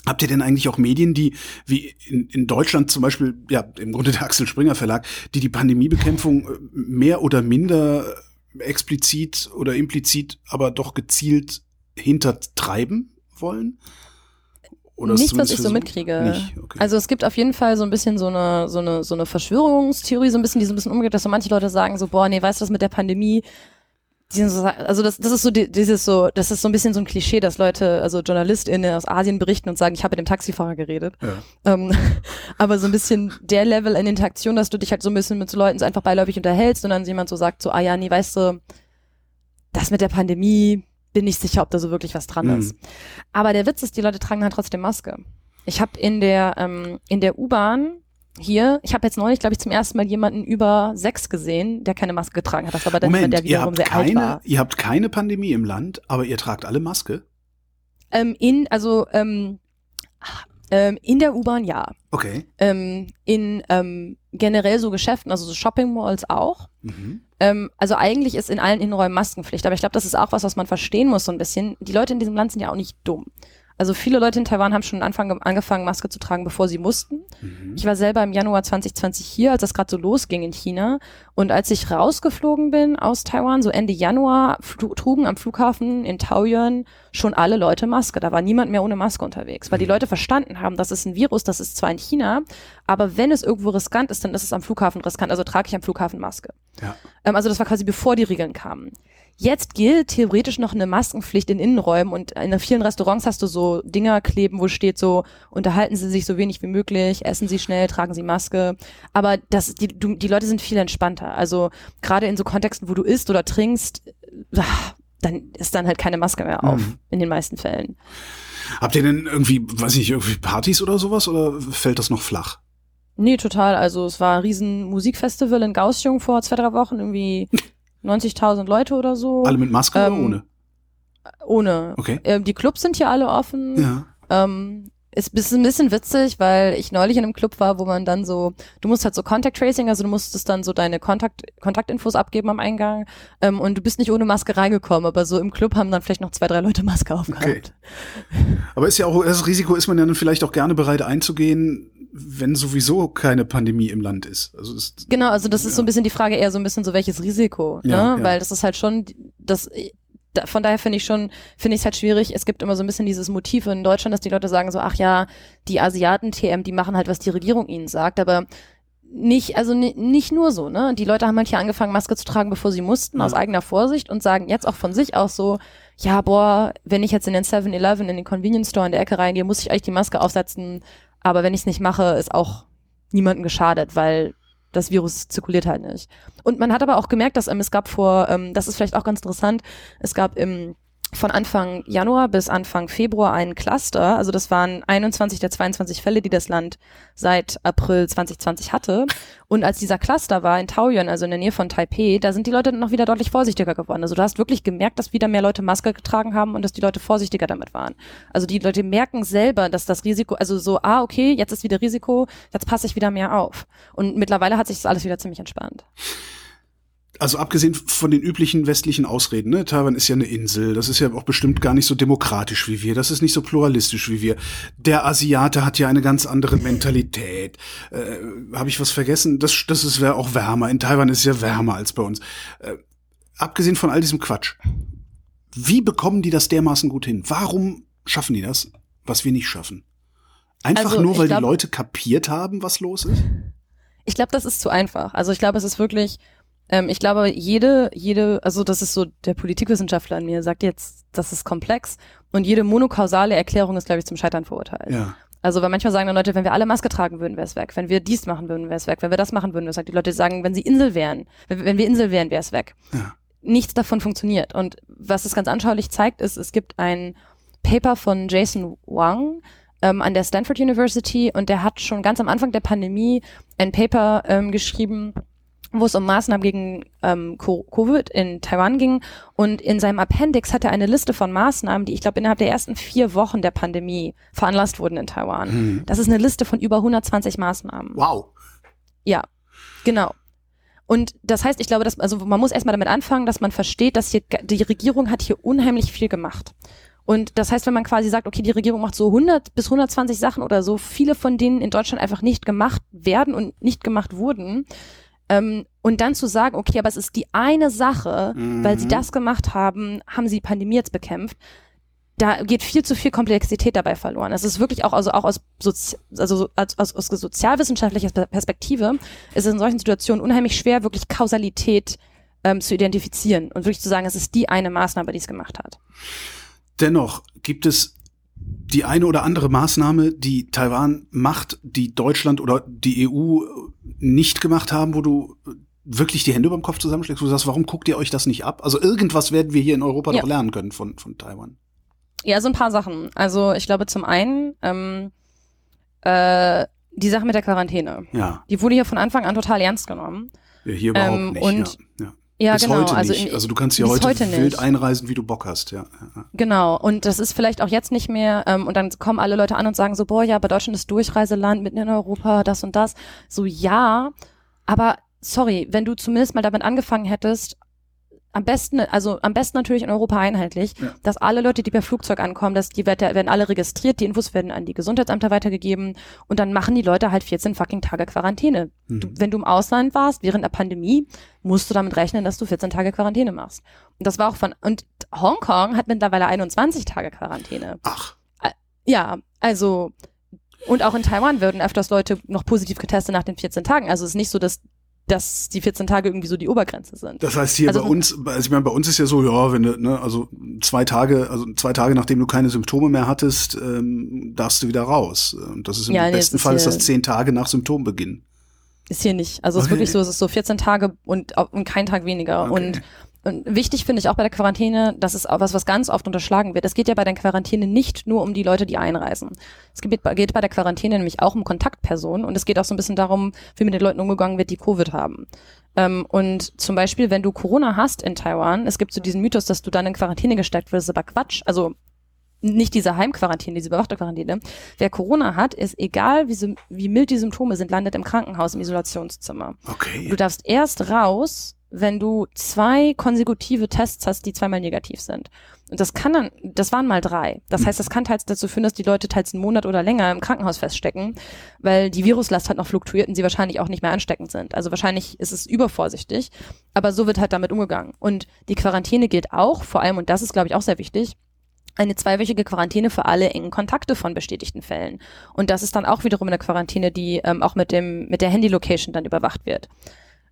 habt ihr denn eigentlich auch Medien, die, wie in, in Deutschland zum Beispiel, ja, im Grunde der Axel Springer Verlag, die die Pandemiebekämpfung äh, mehr oder minder äh, explizit oder implizit, aber doch gezielt hintertreiben wollen? Oder es Nicht, was ich so mitkriege. Okay. Also es gibt auf jeden Fall so ein bisschen so eine, so eine, so eine Verschwörungstheorie, so ein bisschen, die so ein bisschen umgeht, dass so manche Leute sagen so, boah, nee, weißt du, das mit der Pandemie, so, also das, das ist so die, dieses so, das ist so ein bisschen so ein Klischee, dass Leute, also JournalistInnen aus Asien berichten und sagen, ich habe mit dem Taxifahrer geredet. ja. Ähm, aber so ein bisschen der Level in Interaktion, dass du dich halt so ein bisschen mit so Leuten so einfach beiläufig unterhältst und dann jemand so sagt, so, ah ja, nee, weißt du, das mit der Pandemie, bin nicht sicher, ob da so wirklich was dran Mhm. ist. Aber der Witz ist, die Leute tragen halt trotzdem Maske. Ich habe in der ähm, in der U-Bahn hier, ich habe jetzt neulich, glaube ich, zum ersten Mal jemanden über sechs gesehen, der keine Maske getragen hat. Das war aber dann Moment, der wiederum sehr alt keine, war. ihr habt keine Pandemie im Land, aber ihr tragt alle Maske? Ähm, in, also ähm, ähm, in der U-Bahn ja. Okay. Ähm, in ähm, generell so Geschäften, also so Shopping Malls auch. Mhm. Ähm, also eigentlich ist in allen Innenräumen Maskenpflicht, aber ich glaube, das ist auch was, was man verstehen muss so ein bisschen. Die Leute in diesem Land sind ja auch nicht dumm. Also viele Leute in Taiwan haben schon Anfang, angefangen, Maske zu tragen, bevor sie mussten. Mhm. Ich war selber im Januar 2020 hier, als das gerade so losging in China. Und als ich rausgeflogen bin aus Taiwan, so Ende Januar, trugen am Flughafen in Taoyuan schon alle Leute Maske. Da war niemand mehr ohne Maske unterwegs, weil die Leute verstanden haben, das ist ein Virus, das ist zwar in China, aber wenn es irgendwo riskant ist, dann ist es am Flughafen riskant. Also trage ich am Flughafen Maske. Ja. Ähm, also das war quasi bevor die Regeln kamen. Jetzt gilt theoretisch noch eine Maskenpflicht in Innenräumen und in vielen Restaurants hast du so Dinger kleben, wo steht so, unterhalten Sie sich so wenig wie möglich, essen Sie schnell, tragen Sie Maske. Aber das, die, du, die Leute sind viel entspannter. Also gerade in so Kontexten, wo du isst oder trinkst, ah, dann ist dann halt keine Maske mehr auf, Mhm. in den meisten Fällen. Habt ihr denn irgendwie, weiß ich nicht, irgendwie Partys oder sowas oder fällt das noch flach? Nee, total. Also es war ein riesen Musikfestival in Gaussiung vor zwei, drei Wochen, irgendwie 90.000 Leute oder so. Alle mit Maske Ähm, oder ohne? Ohne. Okay. Ähm, die Clubs sind hier alle offen. Ja. Ähm, ist ein bisschen witzig, weil ich neulich in einem Club war, wo man dann so, du musst halt so Contact Tracing, also du musstest dann so deine Kontakt, Kontaktinfos abgeben am Eingang ähm, und du bist nicht ohne Maske reingekommen, aber so im Club haben dann vielleicht noch zwei, drei Leute Maske aufgehabt. Aber ist ja auch, das Risiko ist man ja dann vielleicht auch gerne bereit einzugehen, wenn sowieso keine Pandemie im Land ist. Also ist, Genau, also das ist so Ja. ein bisschen die Frage eher so ein bisschen so welches Risiko, Ja, ne? ja. Weil das ist halt schon, das, da, von daher finde ich schon, finde ich es halt schwierig. Es gibt immer so ein bisschen dieses Motiv in Deutschland, dass die Leute sagen so, ach ja, die Asiaten TM, die machen halt, was die Regierung ihnen sagt, aber nicht, also ni- nicht nur so, ne? Die Leute haben halt hier angefangen, Maske zu tragen, bevor sie mussten, Ja. aus eigener Vorsicht und sagen jetzt auch von sich aus so, ja, boah, wenn ich jetzt in den 7-Eleven, in den Convenience Store in der Ecke reingehe, muss ich eigentlich die Maske aufsetzen, aber wenn ich es nicht mache, ist auch niemandem geschadet, weil das Virus zirkuliert halt nicht. Und man hat aber auch gemerkt, dass ähm, es gab vor, ähm, das ist vielleicht auch ganz interessant, es gab im von Anfang Januar bis Anfang Februar einen Cluster, also das waren 21 der 22 Fälle, die das Land seit April 2020 hatte. Und als dieser Cluster war in Taoyuan, also in der Nähe von Taipei, da sind die Leute noch wieder deutlich vorsichtiger geworden. Also du hast wirklich gemerkt, dass wieder mehr Leute Maske getragen haben und dass die Leute vorsichtiger damit waren. Also die Leute merken selber, dass das Risiko, also so, ah, okay, jetzt ist wieder Risiko, jetzt passe ich wieder mehr auf. Und mittlerweile hat sich das alles wieder ziemlich entspannt. Also abgesehen von den üblichen westlichen Ausreden, ne? Taiwan ist ja eine Insel, das ist ja auch bestimmt gar nicht so demokratisch wie wir, das ist nicht so pluralistisch wie wir. Der Asiate hat ja eine ganz andere Mentalität. Äh, Habe ich was vergessen? Das, das ist wär auch wärmer. In Taiwan ist es ja wärmer als bei uns. Äh, abgesehen von all diesem Quatsch, wie bekommen die das dermaßen gut hin? Warum schaffen die das, was wir nicht schaffen? Einfach Also, nur, weil glaub- die Leute kapiert haben, was los ist? Ich glaube, das ist zu einfach. Also ich glaube, es ist wirklich, ähm, ich glaube, jede, jede, also das ist so der Politikwissenschaftler an mir, sagt jetzt, das ist komplex und jede monokausale Erklärung ist, glaube ich, zum Scheitern verurteilt. Ja. Also weil manchmal sagen dann Leute, wenn wir alle Maske tragen würden, wäre es weg. Wenn wir dies machen würden, wäre es weg. Wenn wir das machen würden, wäre es weg. Die Leute sagen, wenn sie Insel wären, wenn, wenn wir Insel wären, wäre es weg. Ja. Nichts davon funktioniert. Und was es ganz anschaulich zeigt, ist, es gibt ein Paper von Jason Wang ähm, an der Stanford University und der hat schon ganz am Anfang der Pandemie ein Paper ähm, geschrieben, wo es um Maßnahmen gegen ähm, Co- Covid in Taiwan ging. Und in seinem Appendix hat er eine Liste von Maßnahmen, die ich glaube innerhalb der ersten vier Wochen der Pandemie veranlasst wurden in Taiwan. Hm. Das ist eine Liste von über 120 Maßnahmen. Wow. Ja, genau. Und das heißt, ich glaube, dass, also man muss erstmal damit anfangen, dass man versteht, dass hier, die Regierung hat hier unheimlich viel gemacht. Und das heißt, wenn man quasi sagt, okay, die Regierung macht so 100 bis 120 Sachen oder so, viele von denen in Deutschland einfach nicht gemacht werden und nicht gemacht wurden, ähm, und dann zu sagen, okay, aber es ist die eine Sache, weil sie Mhm. das gemacht haben, haben sie die Pandemie jetzt bekämpft. Da geht viel zu viel Komplexität dabei verloren. Es ist wirklich auch, also auch aus, Sozi also so- aus, aus, aus sozialwissenschaftlicher Pe- Perspektive ist es in solchen Situationen unheimlich schwer, wirklich Kausalität ähm, zu identifizieren und wirklich zu sagen, es ist die eine Maßnahme, die es gemacht hat. Dennoch gibt es die eine oder andere Maßnahme, die Taiwan macht, die Deutschland oder die EU nicht gemacht haben, wo du wirklich die Hände über dem Kopf zusammenschlägst, wo du sagst, warum guckt ihr euch das nicht ab? Also irgendwas werden wir hier in Europa Ja. doch lernen können von, von Taiwan. Ja, so ein paar Sachen. Also ich glaube zum einen, ähm, äh, die Sache mit der Quarantäne. Ja. Die wurde hier von Anfang an total ernst genommen. ja hier überhaupt Ähm, nicht. und- ja. Ja. Ja, bis genau. heute also nicht. also du kannst hier heute, heute wild nicht. einreisen, wie du Bock hast. Ja. ja. Genau, und das ist vielleicht auch jetzt nicht mehr, ähm, und dann kommen alle Leute an und sagen so, boah, ja, aber Deutschland ist Durchreiseland, mitten in Europa, das und das. So, ja, aber sorry, wenn du zumindest mal damit angefangen hättest, am besten, also am besten natürlich in Europa einheitlich, Ja. dass alle Leute, die per Flugzeug ankommen, dass die werden alle registriert, die Infos werden an die Gesundheitsämter weitergegeben und dann machen die Leute halt 14 fucking Tage Quarantäne. Du, Mhm. wenn du im Ausland warst, während der Pandemie, musst du damit rechnen, dass du 14 Tage Quarantäne machst. Und das war auch von, und Hongkong hat mittlerweile 21 Tage Quarantäne. Ach, Ja, also, und auch in Taiwan würden öfters Leute noch positiv getestet nach den 14 Tagen. Also es ist nicht so, dass, dass die 14 Tage irgendwie so die Obergrenze sind. das heißt hier Also- bei uns, also ich meine, bei uns ist ja so, ja, wenn du, ne, also zwei Tage, also zwei Tage nachdem du keine Symptome mehr hattest, ähm, darfst du wieder raus. Und das ist im Ja, nee, besten es ist Fall ist das zehn Tage nach Symptombeginn. Ist hier nicht. Also es ist wirklich so, es ist so 14 Tage und, und kein Tag weniger. Okay. Und, und wichtig finde ich auch bei der Quarantäne, das ist auch was, was ganz oft unterschlagen wird. Es geht ja bei der Quarantäne nicht nur um die Leute, die einreisen. Es geht, geht bei der Quarantäne nämlich auch um Kontaktpersonen und es geht auch so ein bisschen darum, wie mit den Leuten umgegangen wird, die Covid haben. Ähm, und zum Beispiel, wenn du Corona hast in Taiwan, es gibt so diesen Mythos, dass du dann in Quarantäne gesteckt wirst, aber Quatsch. Also nicht diese Heimquarantäne, diese überwachte Quarantäne. Wer Corona hat, ist egal, wie, wie mild die Symptome sind, landet im Krankenhaus, im Isolationszimmer. Okay. Du darfst erst raus, wenn du zwei konsekutive Tests hast, die zweimal negativ sind. Und das kann dann, das waren mal drei. Das heißt, das kann teils dazu führen, dass die Leute teils einen Monat oder länger im Krankenhaus feststecken, weil die Viruslast halt noch fluktuiert und sie wahrscheinlich auch nicht mehr ansteckend sind. Also wahrscheinlich ist es übervorsichtig, aber so wird halt damit umgegangen. Und die Quarantäne gilt auch, vor allem, und das ist, glaube ich, auch sehr wichtig, eine zweiwöchige Quarantäne für alle engen Kontakte von bestätigten Fällen. Und das ist dann auch wiederum eine Quarantäne, die ähm, auch mit dem mit der Handy-Location dann überwacht wird.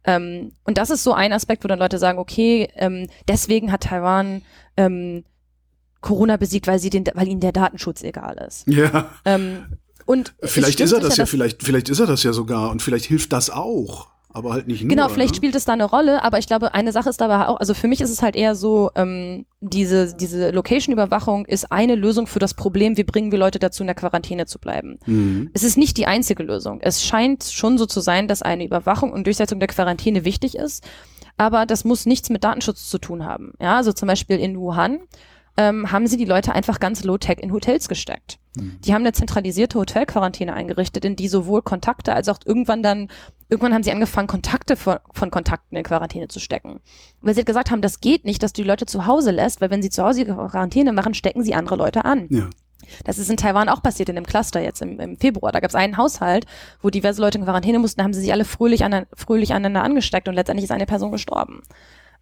Ähm, und das ist so ein Aspekt, wo dann Leute sagen, okay, ähm, deswegen hat Taiwan ähm, Corona besiegt, weil sie den, weil ihnen der Datenschutz egal ist. ja, Ähm, und vielleicht ist er das ja, dass- vielleicht, vielleicht ist er das ja sogar und vielleicht hilft das auch, aber halt nicht nur. Genau, vielleicht ne? spielt es da eine Rolle, aber ich glaube, eine Sache ist dabei auch, also für mich ist es halt eher so, ähm, diese, diese Location-Überwachung ist eine Lösung für das Problem, wie bringen wir Leute dazu, in der Quarantäne zu bleiben. Mhm. Es ist nicht die einzige Lösung. Es scheint schon so zu sein, dass eine Überwachung und Durchsetzung der Quarantäne wichtig ist, aber das muss nichts mit Datenschutz zu tun haben. Ja, also zum Beispiel in Wuhan ähm, haben sie die Leute einfach ganz low-tech in Hotels gesteckt. Die haben eine zentralisierte Hotelquarantäne eingerichtet, in die sowohl Kontakte als auch irgendwann dann, irgendwann haben sie angefangen, Kontakte von, von Kontakten in Quarantäne zu stecken. Weil sie gesagt haben, das geht nicht, dass du die Leute zu Hause lässt, weil wenn sie zu Hause Quarantäne machen, stecken sie andere Leute an. Ja. Das ist in Taiwan auch passiert, in einem Cluster jetzt im, im Februar. Da gab es einen Haushalt, wo diverse Leute in Quarantäne mussten, da haben sie sich alle fröhlich, an, fröhlich aneinander angesteckt und letztendlich ist eine Person gestorben.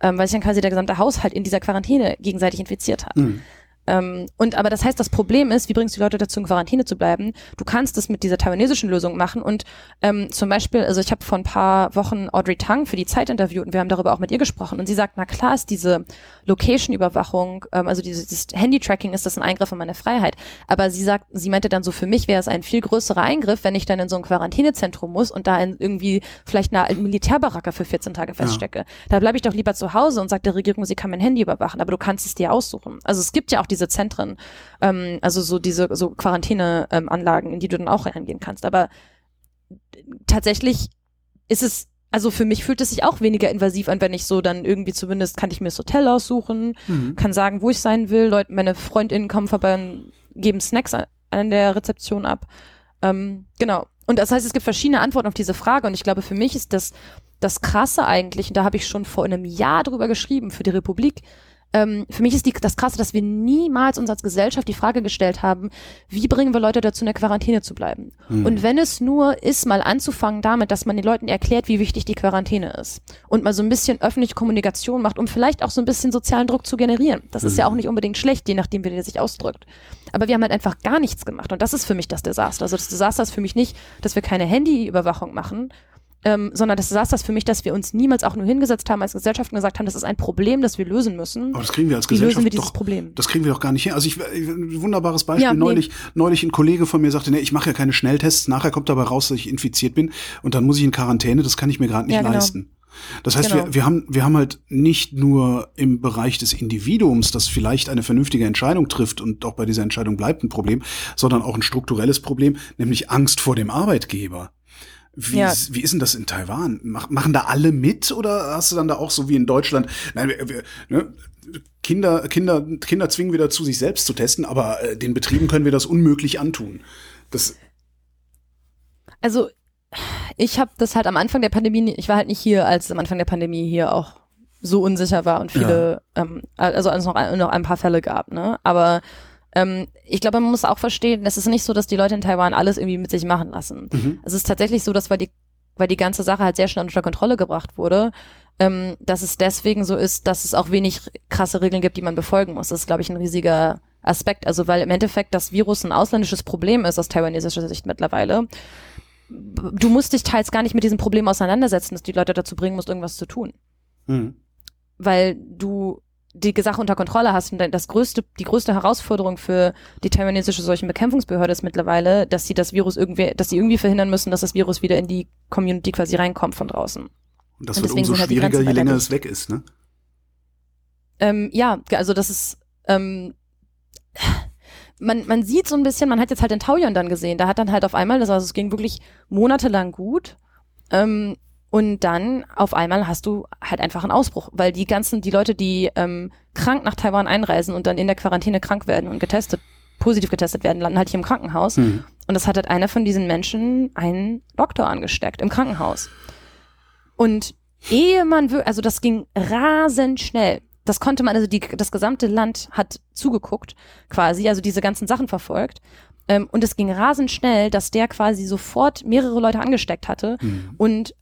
Ähm, weil sich dann quasi der gesamte Haushalt in dieser Quarantäne gegenseitig infiziert hat. Mhm. Ähm, und aber das heißt, das Problem ist, wie bringst du die Leute dazu, in Quarantäne zu bleiben? Du kannst es mit dieser taiwanesischen Lösung machen und ähm, zum Beispiel, also ich habe vor ein paar Wochen Audrey Tang für die Zeit interviewt und wir haben darüber auch mit ihr gesprochen und sie sagt, na klar ist diese Location-Überwachung, ähm, also dieses, dieses Handy-Tracking ist das ein Eingriff in meine Freiheit. Aber sie sagt, sie meinte dann so, für mich wäre es ein viel größerer Eingriff, wenn ich dann in so ein Quarantänezentrum muss und da in irgendwie vielleicht eine Militärbaracke für 14 Tage feststecke. Da bleibe ich doch lieber zu Hause und sage der Regierung, sie kann mein Handy überwachen, aber du kannst es dir aussuchen. Also es gibt ja auch diese Zentren, ähm, also so diese so Quarantäneanlagen, in die du dann auch reingehen kannst. Aber tatsächlich ist es, also für mich fühlt es sich auch weniger invasiv an, wenn ich so dann irgendwie zumindest kann ich mir das Hotel aussuchen, Mhm. kann sagen, wo ich sein will. Leute, meine FreundInnen kommen vorbei und geben Snacks an, an der Rezeption ab. Ähm, genau. Und das heißt, es gibt verschiedene Antworten auf diese Frage. Und ich glaube, für mich ist das das Krasse eigentlich, und da habe ich schon vor einem Jahr drüber geschrieben für die Republik, ähm, für mich ist die, das Krasse, dass wir niemals uns als Gesellschaft die Frage gestellt haben, wie bringen wir Leute dazu, in der Quarantäne zu bleiben? Mhm. Und wenn es nur ist, mal anzufangen damit, dass man den Leuten erklärt, wie wichtig die Quarantäne ist und mal so ein bisschen öffentliche Kommunikation macht, um vielleicht auch so ein bisschen sozialen Druck zu generieren. Das ist ja auch nicht unbedingt schlecht, je nachdem, wie der sich ausdrückt. Aber wir haben halt einfach gar nichts gemacht und das ist für mich das Desaster. Also das Desaster ist für mich nicht, dass wir keine Handyüberwachung machen, ähm, sondern das Desaster ist für mich, dass wir uns niemals auch nur hingesetzt haben als Gesellschaft und gesagt haben, das ist ein Problem, das wir lösen müssen. Aber das kriegen wir als Wie lösen Gesellschaft wir dieses doch, Problem? Das kriegen wir doch gar nicht hin. Also ich, ich ein wunderbares Beispiel. Ja, nee. neulich, neulich ein Kollege von mir sagte, nee, ich mache ja keine Schnelltests. Nachher kommt dabei raus, dass ich infiziert bin und dann muss ich in Quarantäne. Das kann ich mir gerade nicht Ja, genau. leisten. Das heißt, genau. wir, wir, haben, wir haben halt nicht nur im Bereich des Individuums, das vielleicht eine vernünftige Entscheidung trifft und auch bei dieser Entscheidung bleibt ein Problem, sondern auch ein strukturelles Problem, nämlich Angst vor dem Arbeitgeber. Wie, ja. ist, wie ist denn das in Taiwan? Mach, machen da alle mit oder hast du dann da auch so wie in Deutschland? Nein, wir, wir, ne, Kinder, Kinder, Kinder zwingen wir dazu, sich selbst zu testen, aber äh, den Betrieben können wir das unmöglich antun. Das also ich habe das halt am Anfang der Pandemie, ich war halt nicht hier, als am Anfang der Pandemie hier auch so unsicher war und viele, ja. ähm, also als noch, noch ein paar Fälle gab, ne? Aber ähm, ich glaube, man muss auch verstehen, es ist nicht so, dass die Leute in Taiwan alles irgendwie mit sich machen lassen. Mhm. Es ist tatsächlich so, dass weil die, weil die ganze Sache halt sehr schnell unter Kontrolle gebracht wurde, ähm, dass es deswegen so ist, dass es auch wenig krasse Regeln gibt, die man befolgen muss. Das ist, glaube ich, ein riesiger Aspekt. Also weil im Endeffekt das Virus ein ausländisches Problem ist aus taiwanesischer Sicht mittlerweile du musst dich teils gar nicht mit diesem Problem auseinandersetzen, dass die Leute dazu bringen musst, irgendwas zu tun. Mhm. Weil du die Sache unter Kontrolle hast und das größte, die größte Herausforderung für die taiwanesische Seuchenbekämpfungsbehörde ist mittlerweile, dass sie das Virus irgendwie, dass sie irgendwie verhindern müssen, dass das Virus wieder in die Community quasi reinkommt von draußen. Und das und wird umso halt schwieriger, je länger es weg ist, ne? Ähm, ja, also das ist, ähm, man, man sieht so ein bisschen, man hat jetzt halt den Taoyuan dann gesehen, da hat dann halt auf einmal, das, also es ging wirklich monatelang gut, ähm, und dann auf einmal hast du halt einfach einen Ausbruch, weil die ganzen, die Leute, die ähm, krank nach Taiwan einreisen und dann in der Quarantäne krank werden und getestet, positiv getestet werden, landen halt hier im Krankenhaus. Mhm. Und das hat halt einer von diesen Menschen einen Doktor angesteckt im Krankenhaus. Und ehe man, also das ging rasend schnell das konnte man, also die, das gesamte Land hat zugeguckt, quasi, also diese ganzen Sachen verfolgt. Ähm, und es ging rasend schnell, dass der quasi sofort mehrere Leute angesteckt hatte mhm. und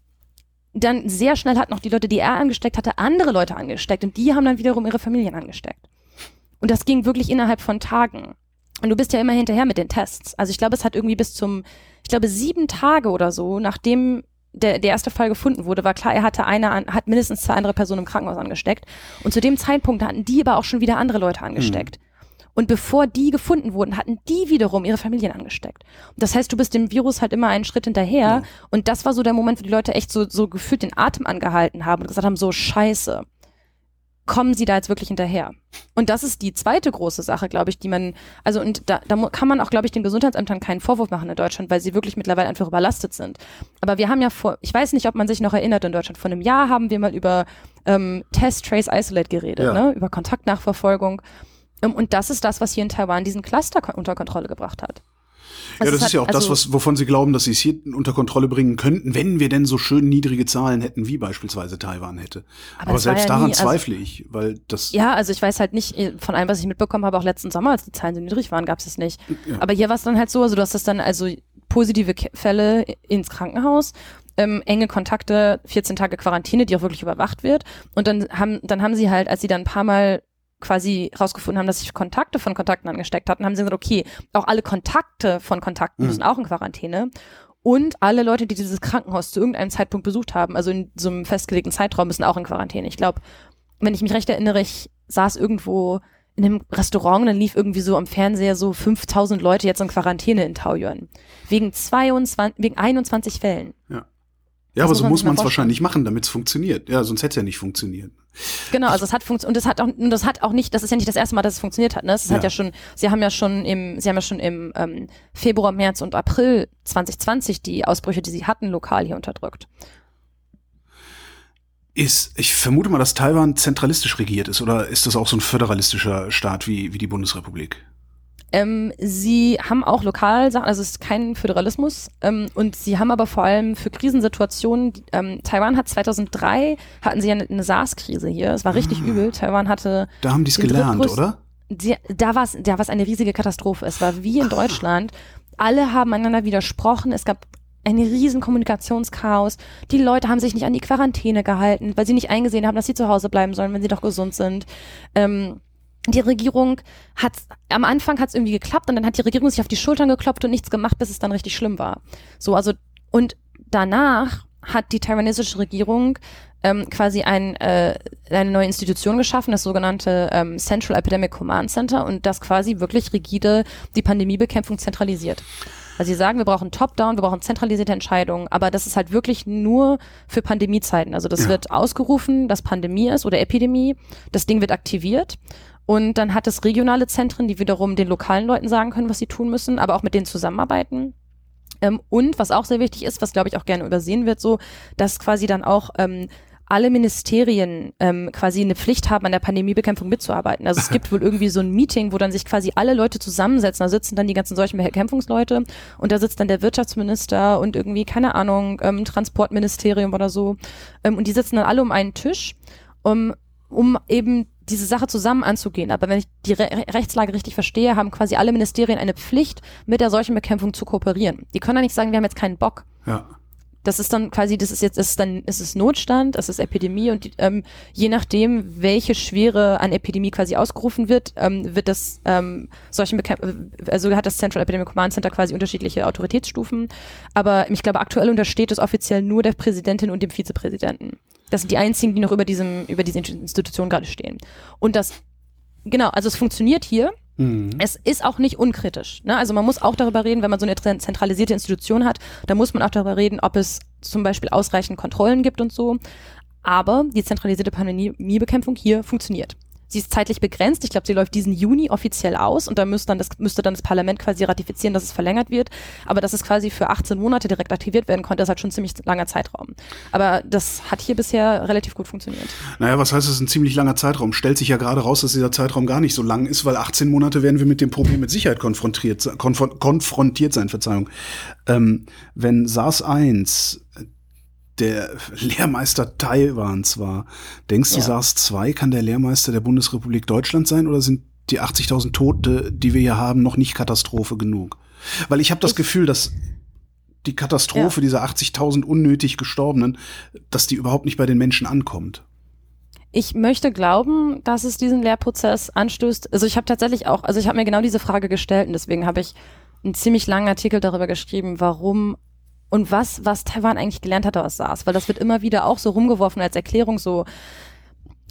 dann sehr schnell hat noch die Leute, die er angesteckt hatte, andere Leute angesteckt und die haben dann wiederum ihre Familien angesteckt. Und das ging wirklich innerhalb von Tagen. Und du bist ja immer hinterher mit den Tests. Also ich glaube, es hat irgendwie bis zum, ich glaube, sieben Tage oder so, nachdem der, der erste Fall gefunden wurde, war klar, er hatte eine, hat mindestens zwei andere Personen im Krankenhaus angesteckt. Und zu dem Zeitpunkt hatten die aber auch schon wieder andere Leute angesteckt. Mhm. Und bevor die gefunden wurden, hatten die wiederum ihre Familien angesteckt. Das heißt, du bist dem Virus halt immer einen Schritt hinterher. Ja. Und das war so der Moment, wo die Leute echt so, so gefühlt den Atem angehalten haben und gesagt haben, so scheiße kommen sie da jetzt wirklich hinterher? Und das ist die zweite große Sache, glaube ich, die man, also und da, da kann man auch, glaube ich, den Gesundheitsämtern keinen Vorwurf machen in Deutschland, weil sie wirklich mittlerweile einfach überlastet sind. Aber wir haben ja vor, ich weiß nicht, ob man sich noch erinnert in Deutschland, vor einem Jahr haben wir mal über ähm, Test, Trace, Isolate geredet, ja. ne? über Kontaktnachverfolgung. Ähm, und das ist das, was hier in Taiwan diesen Cluster unter Kontrolle gebracht hat. Also ja, das ist hat, ja auch also, das, was, wovon sie glauben, dass sie es hier unter Kontrolle bringen könnten, wenn wir denn so schön niedrige Zahlen hätten, wie beispielsweise Taiwan hätte. Aber, aber selbst ja daran nie, also, zweifle ich, weil das. Ja, also ich weiß halt nicht, äh, von allem, was ich mitbekommen habe, auch letzten Sommer, als die Zahlen so niedrig waren, gab es es nicht. Ja. Aber hier war es dann halt so, also du hast das dann also positive Fälle ins Krankenhaus ähm, enge Kontakte, 14 Tage Quarantäne, die auch wirklich überwacht wird. Und dann haben, dann haben sie halt, als sie dann ein paar Mal quasi rausgefunden haben, dass sich Kontakte von Kontakten angesteckt hatten, haben sie gesagt, okay, auch alle Kontakte von Kontakten mhm. müssen auch in Quarantäne. Und alle Leute, die dieses Krankenhaus zu irgendeinem Zeitpunkt besucht haben, also in so einem festgelegten Zeitraum, müssen auch in Quarantäne. Ich glaube, wenn ich mich recht erinnere, ich saß irgendwo in einem Restaurant, dann lief irgendwie so am Fernseher so 5000 Leute jetzt in Quarantäne in Taoyuan. Wegen 22, wegen 21 Fällen. Ja. Ja, das aber so muss man es wahrscheinlich machen, damit es funktioniert. Ja, sonst hätte es ja nicht funktioniert. Genau, also es hat funktioniert und das hat auch und das hat auch nicht, das ist ja nicht das erste Mal, dass es funktioniert hat. Ne? Es ja. hat ja schon, sie haben ja schon im, sie haben ja schon im ähm, Februar, März und April 2020 die Ausbrüche, die sie hatten, lokal hier unterdrückt. Ist, ich vermute mal, dass Taiwan zentralistisch regiert ist, oder ist das auch so ein föderalistischer Staat wie, wie die Bundesrepublik? Ähm, sie haben auch lokal Sachen, also es ist kein Föderalismus ähm, und sie haben aber vor allem für Krisensituationen, ähm, Taiwan hat 2003, hatten sie ja eine, eine SARS-Krise hier, es war richtig ah, übel, Taiwan hatte... Da haben die es gelernt, oder? Die, da war es da war's eine riesige Katastrophe, es war wie in ah. Deutschland, alle haben einander widersprochen, es gab ein riesen Kommunikationschaos. Die Leute haben sich nicht an die Quarantäne gehalten, weil sie nicht eingesehen haben, dass sie zu Hause bleiben sollen, wenn sie doch gesund sind. Ähm, die Regierung hat am Anfang hat es irgendwie geklappt und dann hat die Regierung sich auf die Schultern geklopft und nichts gemacht, bis es dann richtig schlimm war. So, also und danach hat die taiwanesische Regierung ähm, quasi ein, äh, eine neue Institution geschaffen, das sogenannte ähm, Central Epidemic Command Center und das quasi wirklich rigide die Pandemiebekämpfung zentralisiert. Also sie sagen, wir brauchen Top-Down, wir brauchen zentralisierte Entscheidungen, aber das ist halt wirklich nur für Pandemiezeiten. Also das ja. wird ausgerufen, dass Pandemie ist oder Epidemie. Das Ding wird aktiviert. Und dann hat es regionale Zentren, die wiederum den lokalen Leuten sagen können, was sie tun müssen, aber auch mit denen zusammenarbeiten. Ähm, und was auch sehr wichtig ist, was glaube ich auch gerne übersehen wird, so, dass quasi dann auch ähm, alle Ministerien ähm, quasi eine Pflicht haben, an der Pandemiebekämpfung mitzuarbeiten. Also es gibt wohl irgendwie so ein Meeting, wo dann sich quasi alle Leute zusammensetzen. Da sitzen dann die ganzen solchen Bekämpfungsleute und da sitzt dann der Wirtschaftsminister und irgendwie, keine Ahnung, ähm, Transportministerium oder so. Ähm, und die sitzen dann alle um einen Tisch, um, um eben diese Sache zusammen anzugehen. Aber wenn ich die Re Rechtslage richtig verstehe, haben quasi alle Ministerien eine Pflicht, mit der solchen Bekämpfung zu kooperieren. Die können ja nicht sagen, wir haben jetzt keinen Bock. Ja. Das ist dann quasi, das ist jetzt, das ist dann, ist es Notstand, das ist Epidemie und die, ähm, je nachdem, welche Schwere an Epidemie quasi ausgerufen wird, ähm, wird das ähm, solchen Bekämp also hat das Central Epidemic Command Center quasi unterschiedliche Autoritätsstufen. Aber ich glaube, aktuell untersteht es offiziell nur der Präsidentin und dem Vizepräsidenten. Das sind die einzigen, die noch über diesem, über diese Institution gerade stehen. Und das, genau, also es funktioniert hier Mhm. Es ist auch nicht unkritisch. Ne? Also man muss auch darüber reden, wenn man so eine zentralisierte Institution hat, da muss man auch darüber reden, ob es zum Beispiel ausreichend Kontrollen gibt und so. Aber die zentralisierte Pandemiebekämpfung hier funktioniert. Sie ist zeitlich begrenzt. Ich glaube, sie läuft diesen Juni offiziell aus und da müsste dann, das, müsste dann das Parlament quasi ratifizieren, dass es verlängert wird. Aber dass es quasi für 18 Monate direkt aktiviert werden konnte, ist halt schon ein ziemlich langer Zeitraum. Aber das hat hier bisher relativ gut funktioniert. Naja, was heißt, es ist ein ziemlich langer Zeitraum? Stellt sich ja gerade raus, dass dieser Zeitraum gar nicht so lang ist, weil 18 Monate werden wir mit dem Problem mit Sicherheit konfrontiert, konf konfrontiert sein, Verzeihung. Ähm, wenn SARS-1 der Lehrmeister Taiwans war. Denkst du, ja. SARS-2 kann der Lehrmeister der Bundesrepublik Deutschland sein oder sind die 80.000 Tote, die wir hier haben, noch nicht Katastrophe genug? Weil ich habe das ich Gefühl, dass die Katastrophe ja. dieser 80.000 unnötig Gestorbenen, dass die überhaupt nicht bei den Menschen ankommt. Ich möchte glauben, dass es diesen Lehrprozess anstößt. Also ich habe tatsächlich auch, also ich habe mir genau diese Frage gestellt und deswegen habe ich einen ziemlich langen Artikel darüber geschrieben, warum und was, was Taiwan eigentlich gelernt hat aus SARS, weil das wird immer wieder auch so rumgeworfen als Erklärung so,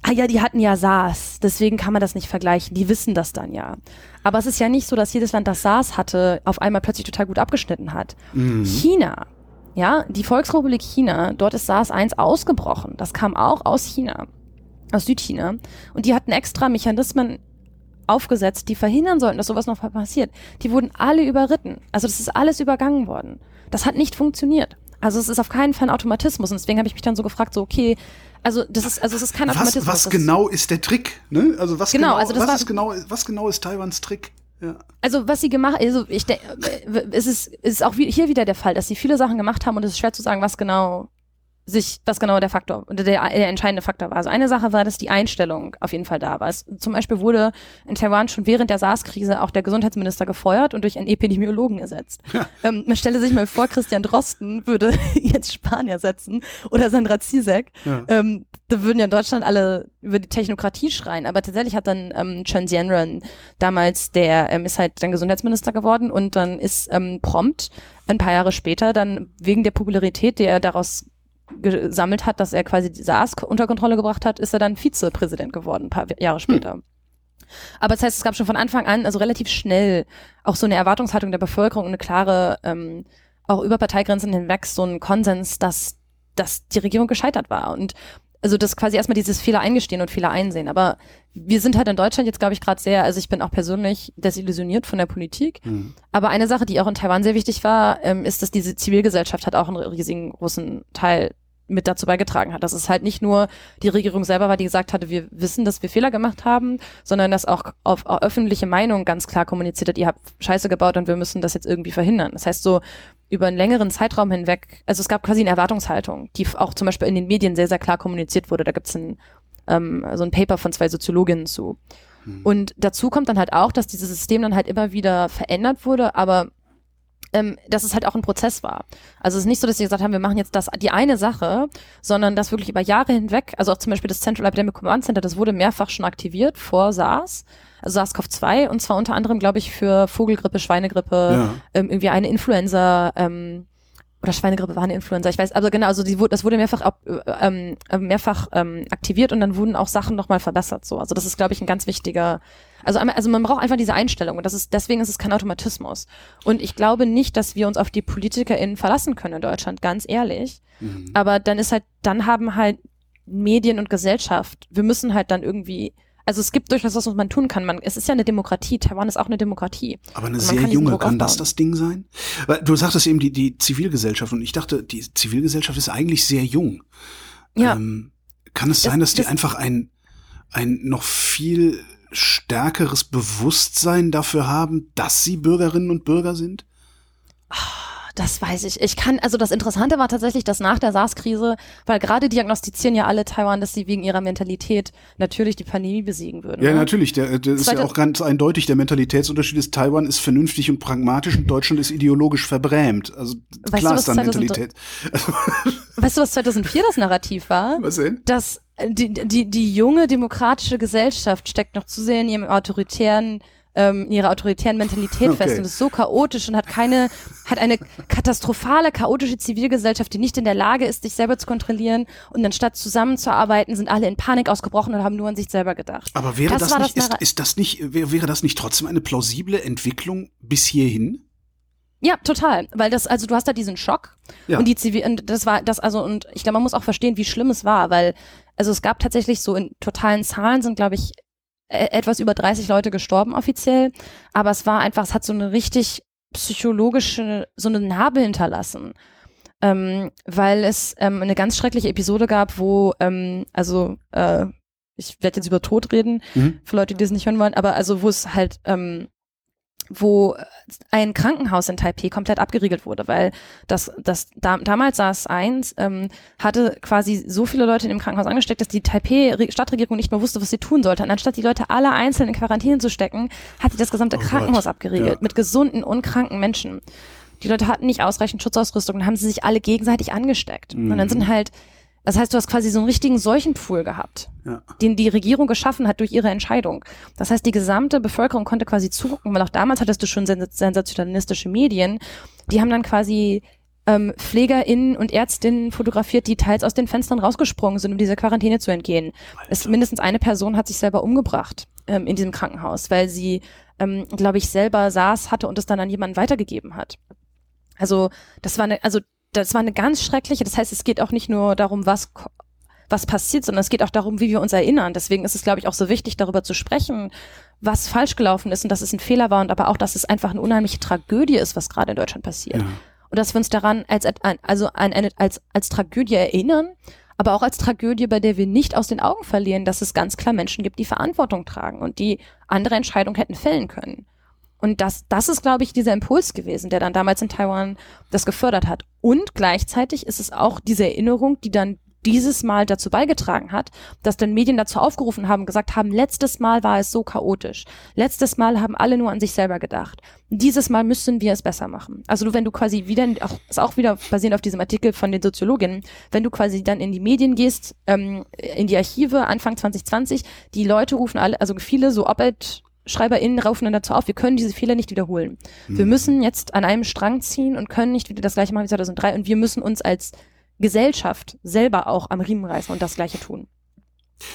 ah ja, die hatten ja SARS, deswegen kann man das nicht vergleichen, die wissen das dann ja. Aber es ist ja nicht so, dass jedes Land, das SARS hatte, auf einmal plötzlich total gut abgeschnitten hat. Mhm. China, ja, die Volksrepublik China, dort ist SARS 1 ausgebrochen. Das kam auch aus China, aus Südchina. Und die hatten extra Mechanismen aufgesetzt, die verhindern sollten, dass sowas noch passiert. Die wurden alle überritten. Also das ist alles übergangen worden. Das hat nicht funktioniert. Also es ist auf keinen Fall ein Automatismus. Und deswegen habe ich mich dann so gefragt, so, okay, also das ist, also es ist kein Automatismus. Was, was genau ist der Trick? Ne? Also was genau, genau also was war, ist genau, was genau ist Taiwans Trick? Ja. Also was sie gemacht, also ich denke, es ist, es ist auch hier wieder der Fall, dass sie viele Sachen gemacht haben und es ist schwer zu sagen, was genau sich was genau der Faktor oder der, der entscheidende Faktor war. Also eine Sache war, dass die Einstellung auf jeden Fall da war. Es, zum Beispiel wurde in Taiwan schon während der SARS-Krise auch der Gesundheitsminister gefeuert und durch einen Epidemiologen ersetzt. Ja. Ähm, man stelle sich mal vor, Christian Drosten würde jetzt Spanier setzen oder Sandra Zizek. Ja. Ähm, da würden ja in Deutschland alle über die Technokratie schreien. Aber tatsächlich hat dann ähm, Chen Jianren damals, der ähm, ist halt dann Gesundheitsminister geworden und dann ist ähm, prompt ein paar Jahre später dann wegen der Popularität, die er daraus gesammelt hat, dass er quasi die SARS unter Kontrolle gebracht hat, ist er dann Vizepräsident geworden, ein paar Jahre später. Hm. Aber das heißt, es gab schon von Anfang an, also relativ schnell, auch so eine Erwartungshaltung der Bevölkerung und eine klare, ähm, auch über Parteigrenzen hinweg, so ein Konsens, dass, dass die Regierung gescheitert war. Und also das quasi erstmal dieses Fehler eingestehen und Fehler einsehen. Aber wir sind halt in Deutschland jetzt, glaube ich, gerade sehr, also ich bin auch persönlich desillusioniert von der Politik. Mhm. Aber eine Sache, die auch in Taiwan sehr wichtig war, ähm, ist, dass diese Zivilgesellschaft hat auch einen riesigen großen Teil mit dazu beigetragen hat. Dass es halt nicht nur die Regierung selber war, die gesagt hatte, wir wissen, dass wir Fehler gemacht haben, sondern dass auch auf, auf öffentliche Meinung ganz klar kommuniziert hat, ihr habt Scheiße gebaut und wir müssen das jetzt irgendwie verhindern. Das heißt so über einen längeren Zeitraum hinweg, also es gab quasi eine Erwartungshaltung, die auch zum Beispiel in den Medien sehr, sehr klar kommuniziert wurde. Da gibt's ein, ähm, so ein Paper von zwei Soziologinnen zu. Hm. Und dazu kommt dann halt auch, dass dieses System dann halt immer wieder verändert wurde, aber ähm, dass es halt auch ein Prozess war. Also es ist nicht so, dass sie gesagt haben, wir machen jetzt das die eine Sache, sondern das wirklich über Jahre hinweg, also auch zum Beispiel das Central Epidemic Command Center, das wurde mehrfach schon aktiviert vor SARS, also SARS-CoV-2 und zwar unter anderem, glaube ich, für Vogelgrippe, Schweinegrippe, ja. ähm, irgendwie eine Influenza, ähm, oder Schweinegrippe war eine Influenza, ich weiß, aber genau, also die, das wurde mehrfach, ähm, mehrfach ähm, aktiviert und dann wurden auch Sachen nochmal verbessert. So, also das ist, glaube ich, ein ganz wichtiger. Also, also man braucht einfach diese Einstellung und das ist deswegen ist es kein Automatismus. Und ich glaube nicht, dass wir uns auf die PolitikerInnen verlassen können in Deutschland, ganz ehrlich. Mhm. Aber dann ist halt, dann haben halt Medien und Gesellschaft, wir müssen halt dann irgendwie also es gibt durchaus was, was man tun kann. Man, es ist ja eine Demokratie. Taiwan ist auch eine Demokratie. Aber eine sehr junge, kann das das Ding sein? Weil du sagtest eben die, die Zivilgesellschaft und ich dachte, die Zivilgesellschaft ist eigentlich sehr jung. Ja. Ähm, kann es sein, das, dass die das einfach ein, ein noch viel stärkeres Bewusstsein dafür haben, dass sie Bürgerinnen und Bürger sind? Das weiß ich. Ich kann, also das Interessante war tatsächlich, dass nach der SARS-Krise, weil gerade diagnostizieren ja alle Taiwan, dass sie wegen ihrer Mentalität natürlich die Pandemie besiegen würden. Ja, ne? natürlich. Der, der ist ja auch ganz eindeutig. Der Mentalitätsunterschied ist, Taiwan ist vernünftig und pragmatisch und Deutschland ist ideologisch verbrämt. Also weißt klar du, ist da Mentalität. weißt du, was 2004 das Narrativ war? Was denn? Dass die, die, die junge demokratische Gesellschaft steckt noch zu sehr in ihrem autoritären ähm, in ihrer autoritären Mentalität okay. fest und ist so chaotisch und hat keine, hat eine katastrophale, chaotische Zivilgesellschaft, die nicht in der Lage ist, sich selber zu kontrollieren und anstatt zusammenzuarbeiten, sind alle in Panik ausgebrochen und haben nur an sich selber gedacht. Aber wäre das, das nicht, das ist, ist das nicht, wäre, wäre das nicht trotzdem eine plausible Entwicklung bis hierhin? Ja, total, weil das also du hast da diesen Schock ja. und die Zivil und das war das also und ich glaube man muss auch verstehen, wie schlimm es war, weil also es gab tatsächlich so in totalen Zahlen sind glaube ich äh, etwas über 30 Leute gestorben offiziell, aber es war einfach, es hat so eine richtig psychologische, so eine Narbe hinterlassen. Ähm, weil es ähm, eine ganz schreckliche Episode gab, wo, ähm, also, äh, ich werde jetzt über Tod reden, mhm. für Leute, die das nicht hören wollen, aber also wo es halt ähm, wo ein Krankenhaus in Taipei komplett abgeriegelt wurde, weil das, das da, damals SARS-1 ähm, hatte quasi so viele Leute in dem Krankenhaus angesteckt, dass die Taipei-Stadtregierung nicht mehr wusste, was sie tun sollte. Und anstatt die Leute alle einzeln in Quarantäne zu stecken, hat sie das gesamte oh Krankenhaus Gott. abgeriegelt ja. mit gesunden und kranken Menschen. Die Leute hatten nicht ausreichend Schutzausrüstung und haben sie sich alle gegenseitig angesteckt. Mhm. Und dann sind mhm. halt das heißt, du hast quasi so einen richtigen Seuchenpool gehabt, ja. den die Regierung geschaffen hat durch ihre Entscheidung. Das heißt, die gesamte Bevölkerung konnte quasi zugucken, weil auch damals hattest du schon sensationalistische Medien. Die haben dann quasi ähm, PflegerInnen und Ärztinnen fotografiert, die teils aus den Fenstern rausgesprungen sind, um dieser Quarantäne zu entgehen. Es, mindestens eine Person hat sich selber umgebracht ähm, in diesem Krankenhaus, weil sie, ähm, glaube ich, selber SARS hatte und es dann an jemanden weitergegeben hat. Also das war eine, also das war eine ganz schreckliche, das heißt, es geht auch nicht nur darum, was was passiert, sondern es geht auch darum, wie wir uns erinnern. Deswegen ist es, glaube ich, auch so wichtig, darüber zu sprechen, was falsch gelaufen ist und dass es ein Fehler war und aber auch, dass es einfach eine unheimliche Tragödie ist, was gerade in Deutschland passiert. Ja. Und dass wir uns daran als, also als, als Tragödie erinnern, aber auch als Tragödie, bei der wir nicht aus den Augen verlieren, dass es ganz klar Menschen gibt, die Verantwortung tragen und die andere Entscheidungen hätten fällen können. Und das, das ist, glaube ich, dieser Impuls gewesen, der dann damals in Taiwan das gefördert hat. Und gleichzeitig ist es auch diese Erinnerung, die dann dieses Mal dazu beigetragen hat, dass dann Medien dazu aufgerufen haben, gesagt haben, letztes Mal war es so chaotisch. Letztes Mal haben alle nur an sich selber gedacht. Dieses Mal müssen wir es besser machen. Also wenn du quasi wieder, auch, ist auch wieder basierend auf diesem Artikel von den Soziologinnen, wenn du quasi dann in die Medien gehst, ähm, in die Archive Anfang 2020, die Leute rufen alle, also viele so Op-Ed SchreiberInnen raufen dann dazu auf, wir können diese Fehler nicht wiederholen. Mhm. Wir müssen jetzt an einem Strang ziehen und können nicht wieder das gleiche machen wie 2003 und wir müssen uns als Gesellschaft selber auch am Riemen reißen und das Gleiche tun.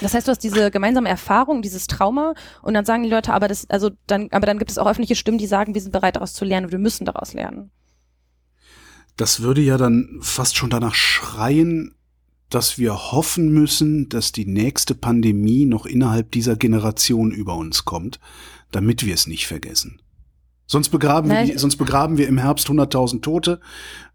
Das heißt, du hast diese gemeinsame Erfahrung, dieses Trauma und dann sagen die Leute, aber das, also dann, aber dann gibt es auch öffentliche Stimmen, die sagen, wir sind bereit daraus zu lernen und wir müssen daraus lernen. Das würde ja dann fast schon danach schreien, dass wir hoffen müssen, dass die nächste Pandemie noch innerhalb dieser Generation über uns kommt, damit wir es nicht vergessen. Sonst begraben, wir, sonst begraben wir im Herbst 100.000 Tote,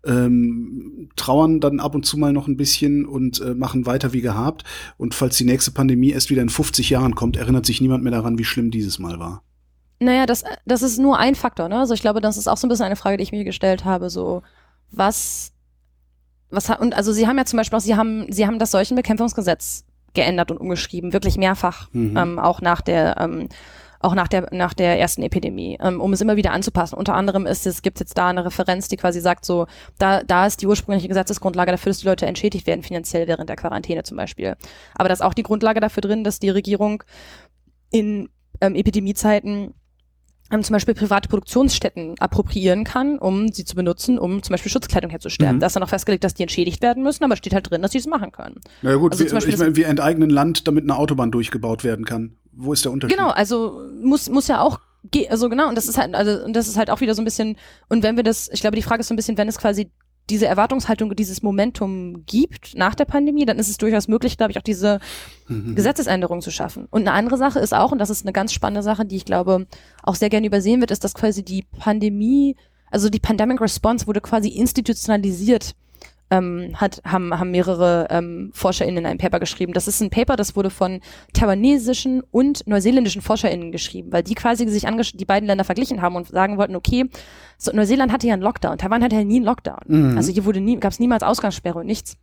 ähm, trauern dann ab und zu mal noch ein bisschen und äh, machen weiter wie gehabt. Und falls die nächste Pandemie erst wieder in 50 Jahren kommt, erinnert sich niemand mehr daran, wie schlimm dieses Mal war. Naja, das, das ist nur ein Faktor. Ne? Also ich glaube, das ist auch so ein bisschen eine Frage, die ich mir gestellt habe. So, was was und also sie haben ja zum Beispiel auch, sie haben, sie haben das Seuchenbekämpfungsgesetz geändert und umgeschrieben, wirklich mehrfach, mhm. ähm, auch nach der ähm, auch nach der nach der ersten Epidemie, ähm, um es immer wieder anzupassen. Unter anderem ist es gibt jetzt da eine Referenz, die quasi sagt so, da da ist die ursprüngliche Gesetzesgrundlage dafür, dass die Leute entschädigt werden finanziell während der Quarantäne zum Beispiel. Aber da ist auch die Grundlage dafür drin, dass die Regierung in ähm, Epidemiezeiten ähm, zum Beispiel private Produktionsstätten appropriieren kann, um sie zu benutzen, um zum Beispiel Schutzkleidung herzustellen. Mhm. Da ist dann auch festgelegt, dass die entschädigt werden müssen, aber steht halt drin, dass sie es machen können. Na ja, gut, Also wir, zum Beispiel ich meine, wir enteignen Land, damit eine Autobahn durchgebaut werden kann. Wo ist der Unterschied? Genau, also muss muss ja auch also genau und das ist halt also und das ist halt auch wieder so ein bisschen und wenn wir das ich glaube die Frage ist so ein bisschen wenn es quasi diese Erwartungshaltung dieses Momentum gibt nach der Pandemie dann ist es durchaus möglich glaube ich auch diese Mhm. Gesetzesänderung zu schaffen und eine andere Sache ist auch und das ist eine ganz spannende Sache die ich glaube auch sehr gerne übersehen wird ist dass quasi die Pandemie also die Pandemic Response wurde quasi institutionalisiert ähm, hat, haben, haben mehrere ähm, ForscherInnen in einem Paper geschrieben. Das ist ein Paper, das wurde von taiwanesischen und neuseeländischen ForscherInnen geschrieben, weil die quasi sich die beiden Länder verglichen haben und sagen wollten, okay, so, Neuseeland hatte ja einen Lockdown, Taiwan hatte ja nie einen Lockdown. Mhm. Also hier wurde nie, gab es niemals Ausgangssperre und nichts.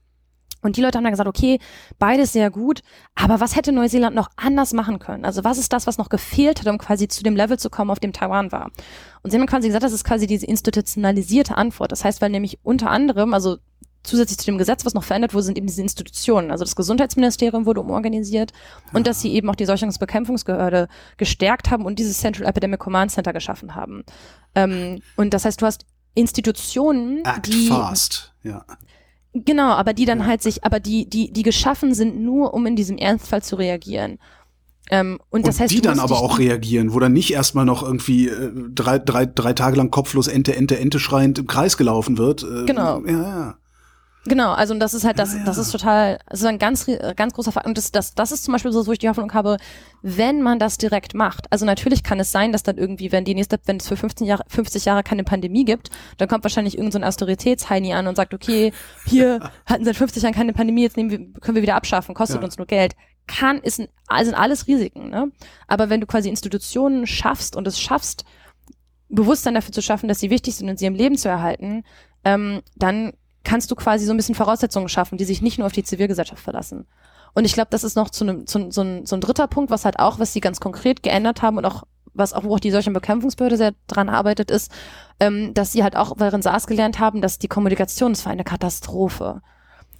Und die Leute haben dann gesagt, okay, beides sehr gut, aber was hätte Neuseeland noch anders machen können? Also was ist das, was noch gefehlt hat, um quasi zu dem Level zu kommen, auf dem Taiwan war? Und sie haben quasi gesagt, das ist quasi diese institutionalisierte Antwort. Das heißt, weil nämlich unter anderem, also zusätzlich zu dem Gesetz, was noch verändert wurde, sind eben diese Institutionen. Also das Gesundheitsministerium wurde umorganisiert und dass sie eben auch die Seuchungsbekämpfungsbehörde gestärkt haben und dieses Central Epidemic Command Center geschaffen haben. Ähm, und das heißt, du hast Institutionen, Act die fast, ja. Genau, aber die dann halt sich, aber die, die, die geschaffen sind nur, um in diesem Ernstfall zu reagieren. Ähm, und, das und heißt, die dann aber auch reagieren, wo dann nicht erstmal noch irgendwie äh, drei, drei, drei Tage lang kopflos Ente, Ente, Ente schreiend im Kreis gelaufen wird. Äh, Genau. Ja, ja. Genau, also und das ist halt, das, Ja, ja. das ist total, das ist ein ganz, ganz großer Fakt. Und das, das, das ist zum Beispiel so, wo ich die Hoffnung habe, wenn man das direkt macht. Also natürlich kann es sein, dass dann irgendwie, wenn die nächste, wenn es für 15 Jahre, 50 Jahre keine Pandemie gibt, dann kommt wahrscheinlich irgendein so ein Austeritätsheini an und sagt, okay, hier hatten seit 50 Jahren keine Pandemie, jetzt nehmen wir, können wir wieder abschaffen, kostet Ja. uns nur Geld. Kann, ist, ein, sind alles Risiken, ne? Aber wenn du quasi Institutionen schaffst und es schaffst, Bewusstsein dafür zu schaffen, dass sie wichtig sind und sie im Leben zu erhalten, ähm, dann kannst du quasi so ein bisschen Voraussetzungen schaffen, die sich nicht nur auf die Zivilgesellschaft verlassen. Und ich glaube, das ist noch zu einem, zu, so, ein, so ein dritter Punkt, was halt auch, was sie ganz konkret geändert haben und auch, was auch, wo auch die Seuchenbekämpfungsbehörde sehr dran arbeitet, ist, ähm, dass sie halt auch während SARS gelernt haben, dass die Kommunikation ist für eine Katastrophe.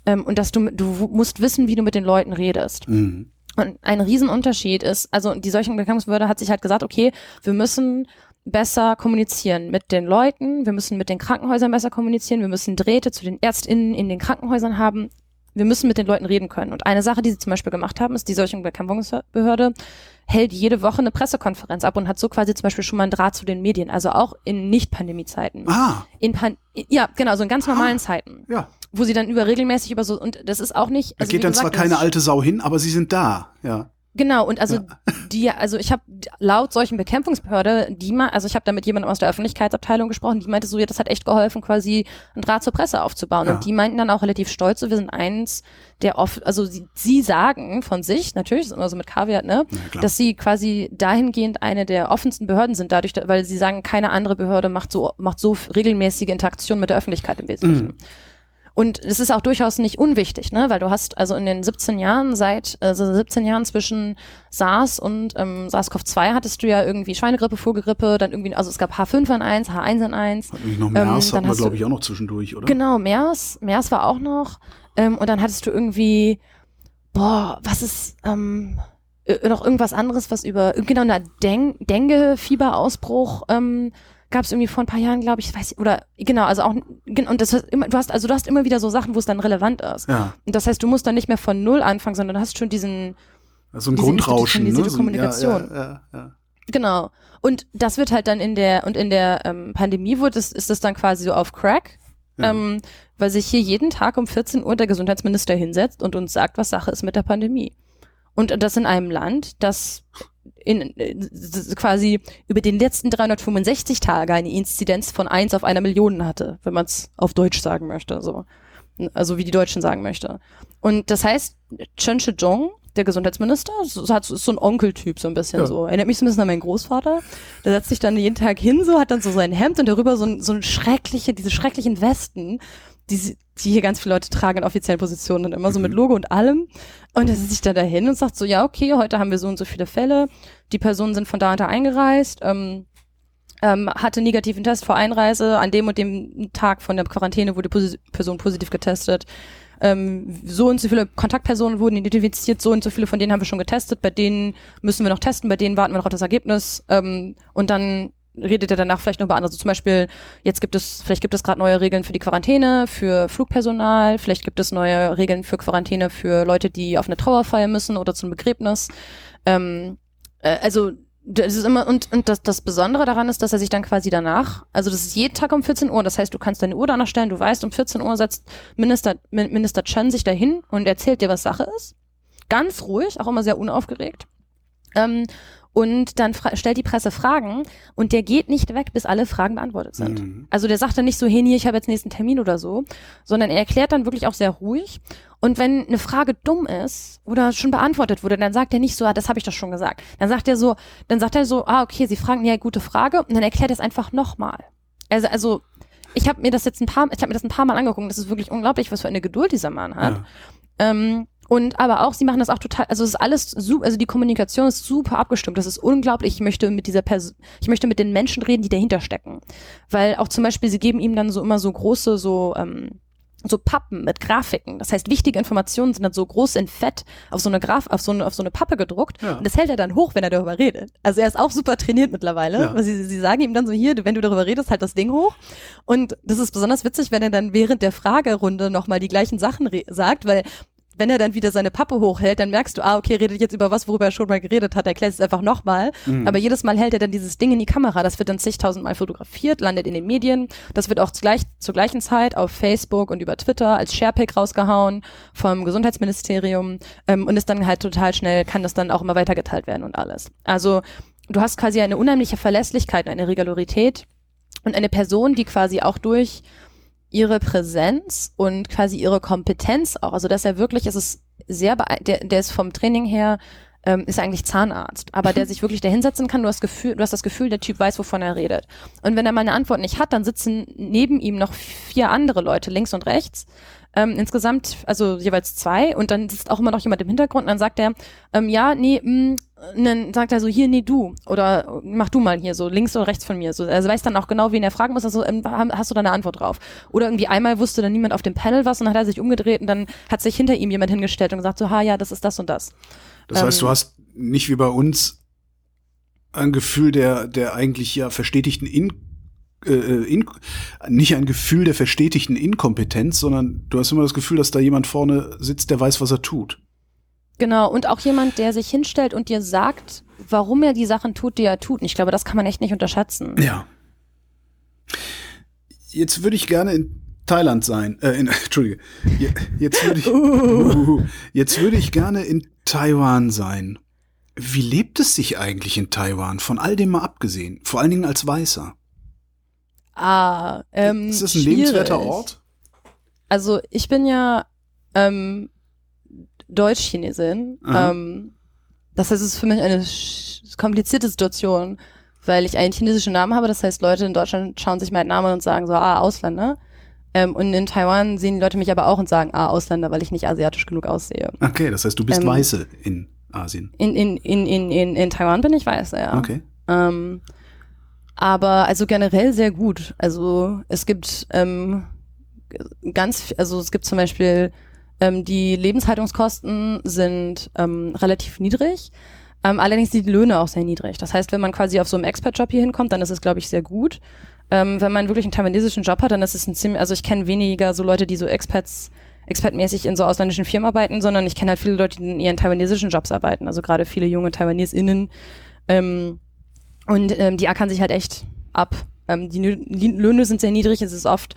Ähm, und dass du, du musst wissen, wie du mit den Leuten redest. Mhm. Und ein Riesenunterschied ist, also die Seuchenbekämpfungsbehörde hat sich halt gesagt, okay, wir müssen besser kommunizieren mit den Leuten, wir müssen mit den Krankenhäusern besser kommunizieren, wir müssen Drähte zu den ÄrztInnen in den Krankenhäusern haben, wir müssen mit den Leuten reden können. Und eine Sache, die sie zum Beispiel gemacht haben, ist, die Seuchenbekämpfungsbehörde hält jede Woche eine Pressekonferenz ab und hat so quasi zum Beispiel schon mal einen Draht zu den Medien, also auch in Nicht-Pandemie-Zeiten. Ah, In Pan ja, genau, so in ganz normalen Ah. Zeiten, ja. wo sie dann über regelmäßig über so, und das ist auch nicht. Da also geht wie dann gesagt, zwar keine alte Sau hin, aber sie sind da, ja. Genau, und also die, also ich habe laut solchen Bekämpfungsbehörde, die mal, also ich habe da mit jemandem aus der Öffentlichkeitsabteilung gesprochen, die meinte so, ja, das hat echt geholfen, quasi einen Draht zur Presse aufzubauen. Ja. Und die meinten dann auch relativ stolz, so wir sind eins der oft, also sie, sie sagen von sich, natürlich, das ist immer so mit Kaviar, ne, klar. dass sie quasi dahingehend eine der offensten Behörden sind, dadurch, da- weil sie sagen, keine andere Behörde macht so, macht so regelmäßige Interaktion mit der Öffentlichkeit im Wesentlichen. Mhm. Und es ist auch durchaus nicht unwichtig, ne? weil du hast also in den 17 Jahren, seit also 17 Jahren zwischen SARS und ähm, SARS-CoV-2 hattest du ja irgendwie Schweinegrippe, Vogelgrippe, dann irgendwie, also es gab H5N1, H1N1. Hat nicht noch Ähm, MERS, dann hatten wir, glaube ich, auch noch zwischendurch, oder? Genau, MERS, MERS war auch noch. Ähm, und dann hattest du irgendwie, boah, was ist, ähm, äh, noch irgendwas anderes, was über, genau, na, Deng Dengue-Fieberausbruch, ähm, gab es irgendwie vor ein paar Jahren, glaube ich, weiß ich, oder genau, also auch und das immer, du hast also du hast immer wieder so Sachen, wo es dann relevant ist. Ja, Und das heißt, du musst dann nicht mehr von null anfangen, sondern du hast schon diesen so ein Diese Grundrauschen, ne? So Kommunikation. Ja, ja, ja. Genau. Und das wird halt dann in der, und in der ähm, Pandemie wird es, ist es dann quasi so auf Crack, ähm, weil sich hier jeden Tag um 14 Uhr der Gesundheitsminister hinsetzt und uns sagt, was Sache ist mit der Pandemie. Und das in einem Land, das in, s- quasi über den letzten 365 Tage eine Inzidenz von eins auf einer Million hatte, wenn man es auf Deutsch sagen möchte, so. Also wie die Deutschen sagen möchte. Und das heißt, Chen Shih-chung, der Gesundheitsminister, so, hat, ist so ein Onkeltyp so ein bisschen Ja. so. Erinnert mich so ein bisschen an meinen Großvater. Der setzt sich dann jeden Tag hin, so, hat dann so sein Hemd und darüber so ein, so ein schreckliche, diese schrecklichen Westen, die, die hier ganz viele Leute tragen in offiziellen Positionen und immer so mit Logo und allem. Und er setzt sich dann dahin und sagt so, ja, okay, heute haben wir so und so viele Fälle. Die Personen sind von da und da eingereist. Ähm, ähm, hatte negativen Test vor Einreise, an dem und dem Tag von der Quarantäne wurde die Person positiv getestet. Ähm, so und so viele Kontaktpersonen wurden identifiziert, so und so viele von denen haben wir schon getestet, bei denen müssen wir noch testen, bei denen warten wir noch auf das Ergebnis ähm, und dann redet er danach vielleicht noch über andere. Also zum Beispiel, jetzt gibt es, vielleicht gibt es gerade neue Regeln für die Quarantäne, für Flugpersonal, vielleicht gibt es neue Regeln für Quarantäne für Leute, die auf eine Trauerfeier müssen oder zum Begräbnis. Ähm, äh, also das ist immer, und, und das, das Besondere daran ist, dass er sich dann quasi danach, also das ist jeden Tag um 14 Uhr, das heißt, du kannst deine Uhr danach stellen, du weißt, um 14 Uhr setzt Minister, Minister Chen sich dahin und erzählt dir, was Sache ist. Ganz ruhig, auch immer sehr unaufgeregt. Ähm, und dann stellt die Presse Fragen und der geht nicht weg, bis alle Fragen beantwortet sind. Mhm. Also der sagt dann nicht so, hey, nee, ich habe jetzt nächsten Termin oder so, sondern er erklärt dann wirklich auch sehr ruhig. Und wenn eine Frage dumm ist oder schon beantwortet wurde, dann sagt er nicht so, ah, das habe ich doch schon gesagt. Dann sagt er so, dann sagt er so, ah, okay, Sie fragen ja gute Frage und dann erklärt er es einfach nochmal. Also, also ich habe mir das jetzt ein paar, ich habe mir das ein paar Mal angeguckt. Das ist wirklich unglaublich, was für eine Geduld dieser Mann hat. Ja. Ähm, und aber auch, sie machen das auch total, also es ist alles super, also die Kommunikation ist super abgestimmt. Das ist unglaublich. Ich möchte mit dieser Person, ich möchte mit den Menschen reden, die dahinter stecken. Weil auch zum Beispiel, sie geben ihm dann so immer so große, so, ähm, so Pappen mit Grafiken. Das heißt, wichtige Informationen sind dann so groß in Fett auf so eine Graf, auf so eine, auf so eine Pappe gedruckt. Ja. Und das hält er dann hoch, wenn er darüber redet. Also er ist auch super trainiert mittlerweile. Ja. Sie, sie sagen ihm dann so hier, wenn du darüber redest, halt das Ding hoch. Und das ist besonders witzig, wenn er dann während der Fragerunde nochmal die gleichen Sachen sagt, weil wenn er dann wieder seine Pappe hochhält, dann merkst du, ah, okay, redet jetzt über was, worüber er schon mal geredet hat, erklärt es einfach nochmal. Mhm. Aber jedes Mal hält er dann dieses Ding in die Kamera. Das wird dann zigtausendmal fotografiert, landet in den Medien. Das wird auch gleich, zur gleichen Zeit auf Facebook und über Twitter als Sharepick rausgehauen vom Gesundheitsministerium ähm, und ist dann halt total schnell, kann das dann auch immer weitergeteilt werden und alles. Also du hast quasi eine unheimliche Verlässlichkeit, eine Regularität und eine Person, die quasi auch durch ihre Präsenz und quasi ihre Kompetenz auch. Also dass er wirklich, es ist sehr, der, der ist vom Training her ähm, ist eigentlich Zahnarzt, aber der sich wirklich da hinsetzen kann, du hast, Gefühl, du hast das Gefühl, der Typ weiß, wovon er redet. Und wenn er mal eine Antwort nicht hat, dann sitzen neben ihm noch vier andere Leute, links und rechts, ähm, insgesamt, also jeweils zwei, und dann sitzt auch immer noch jemand im Hintergrund und dann sagt er, ähm, ja, nee, mh, mm, dann sagt er so, hier, nee, du, oder mach du mal hier, so links oder rechts von mir. So, er weiß dann auch genau, wen er fragen muss, also ähm, hast du da eine Antwort drauf? Oder irgendwie einmal wusste dann niemand auf dem Panel was und dann hat er sich umgedreht und dann hat sich hinter ihm jemand hingestellt und gesagt so, ha, ja, das ist das und das. Das heißt, du ähm, hast nicht wie bei uns ein Gefühl der, der eigentlich ja verstetigten In äh, äh, in, nicht ein Gefühl der verstetigten Inkompetenz, sondern du hast immer das Gefühl, dass da jemand vorne sitzt, der weiß, was er tut. Genau, und auch jemand, der sich hinstellt und dir sagt, warum er die Sachen tut, die er tut. Und ich glaube, das kann man echt nicht unterschätzen. Ja. Jetzt würde ich gerne in Thailand sein. Äh, in, Entschuldige. Jetzt würde ich, uh, jetzt würde ich gerne in Taiwan sein. Wie lebt es sich eigentlich in Taiwan? Von all dem mal abgesehen. Vor allen Dingen als Weißer. Ah, ähm, ist das ein schwierig. lebenswerter Ort? Also ich bin ja ähm, Deutsch-Chinesin. Ähm, das heißt, es ist für mich eine komplizierte Situation, weil ich einen chinesischen Namen habe. Das heißt, Leute in Deutschland schauen sich meinen Namen und sagen so, ah, Ausländer. Ähm, und in Taiwan sehen die Leute mich aber auch und sagen, ah, Ausländer, weil ich nicht asiatisch genug aussehe. Okay, das heißt, du bist ähm, Weiße in Asien. In, in, in, in, in, in Taiwan bin ich Weiße, ja. Okay. Ähm, aber also generell sehr gut. Also es gibt ähm, ganz, also es gibt zum Beispiel ähm, die Lebenshaltungskosten sind ähm, relativ niedrig. Ähm, allerdings sind die Löhne auch sehr niedrig. Das heißt, wenn man quasi auf so einem Expert-Job hier hinkommt, dann ist es, glaube ich, sehr gut. Ähm, wenn man wirklich einen taiwanesischen Job hat, dann ist es ein ziemlich, also ich kenne weniger so Leute, die so Experts, expertmäßig in so ausländischen Firmen arbeiten, sondern ich kenne halt viele Leute, die in ihren taiwanesischen Jobs arbeiten. Also gerade viele junge TaiwanesInnen, ähm, und ähm, die ackern sich halt echt ab. Ähm, die Löhne sind sehr niedrig, es ist oft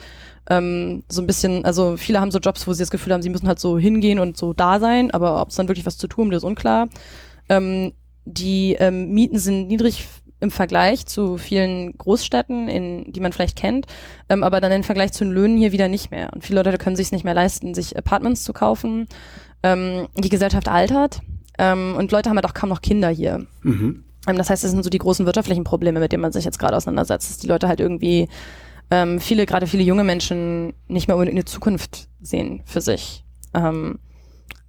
ähm, so ein bisschen, also viele haben so Jobs, wo sie das Gefühl haben, sie müssen halt so hingehen und so da sein, aber ob es dann wirklich was zu tun, das ist unklar. Ähm, die ähm, Mieten sind niedrig im Vergleich zu vielen Großstädten, in, die man vielleicht kennt, ähm, aber dann im Vergleich zu den Löhnen hier wieder nicht mehr. Und viele Leute können sich nicht mehr leisten, sich Apartments zu kaufen. Ähm, die Gesellschaft altert ähm, und Leute haben halt auch kaum noch Kinder hier. Mhm. Ähm, das heißt, das sind so die großen wirtschaftlichen Probleme, mit denen man sich jetzt gerade auseinandersetzt, dass die Leute halt irgendwie, ähm, viele, gerade viele junge Menschen nicht mehr unbedingt eine Zukunft sehen für sich. Ähm,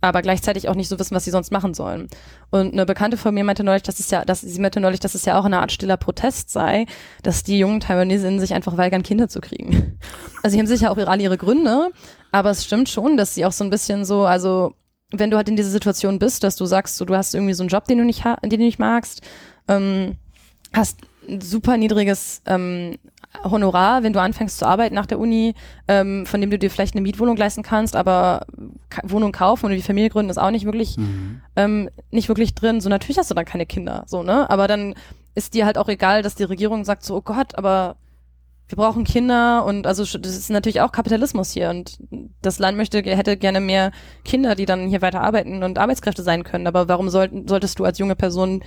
aber gleichzeitig auch nicht so wissen, was sie sonst machen sollen. Und eine Bekannte von mir meinte neulich, dass es ja, dass sie meinte neulich, dass es ja auch eine Art stiller Protest sei, dass die jungen Taiwanesinnen sich einfach weigern, Kinder zu kriegen. Also sie haben sicher auch alle ihre Gründe, aber es stimmt schon, dass sie auch so ein bisschen so, also wenn du halt in dieser Situation bist, dass du sagst, so, du hast irgendwie so einen Job, den du nicht, den du nicht magst, ähm, hast ein super niedriges ähm, Honorar, wenn du anfängst zu arbeiten nach der Uni, ähm, von dem du dir vielleicht eine Mietwohnung leisten kannst, aber Wohnung kaufen und die Familie gründen ist auch nicht wirklich, mhm. ähm, nicht wirklich drin. So natürlich hast du dann keine Kinder, so ne. Aber dann ist dir halt auch egal, dass die Regierung sagt so, oh Gott, aber wir brauchen Kinder und also das ist natürlich auch Kapitalismus hier und das Land möchte hätte gerne mehr Kinder, die dann hier weiter arbeiten und Arbeitskräfte sein können. Aber warum sollten solltest du als junge Person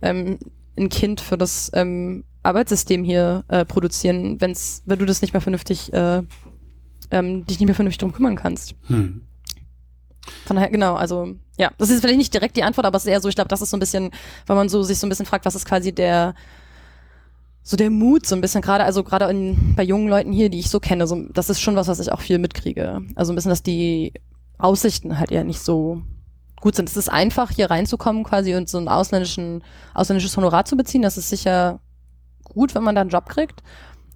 ähm, ein Kind für das ähm, Arbeitssystem hier äh, produzieren, wenn's, wenn du das nicht mehr vernünftig, äh, ähm, dich nicht mehr vernünftig drum kümmern kannst. Hm. Von daher, genau, also ja, das ist vielleicht nicht direkt die Antwort, aber es ist eher so, ich glaube, das ist so ein bisschen, wenn man so sich so ein bisschen fragt, was ist quasi der so der Mut so ein bisschen gerade also gerade bei jungen Leuten hier, die ich so kenne, so das ist schon was, was ich auch viel mitkriege. Also ein bisschen, dass die Aussichten halt eher nicht so gut sind. Es ist einfach hier reinzukommen quasi und so ein ausländischen ausländisches Honorar zu beziehen, das ist sicher gut, wenn man da einen Job kriegt.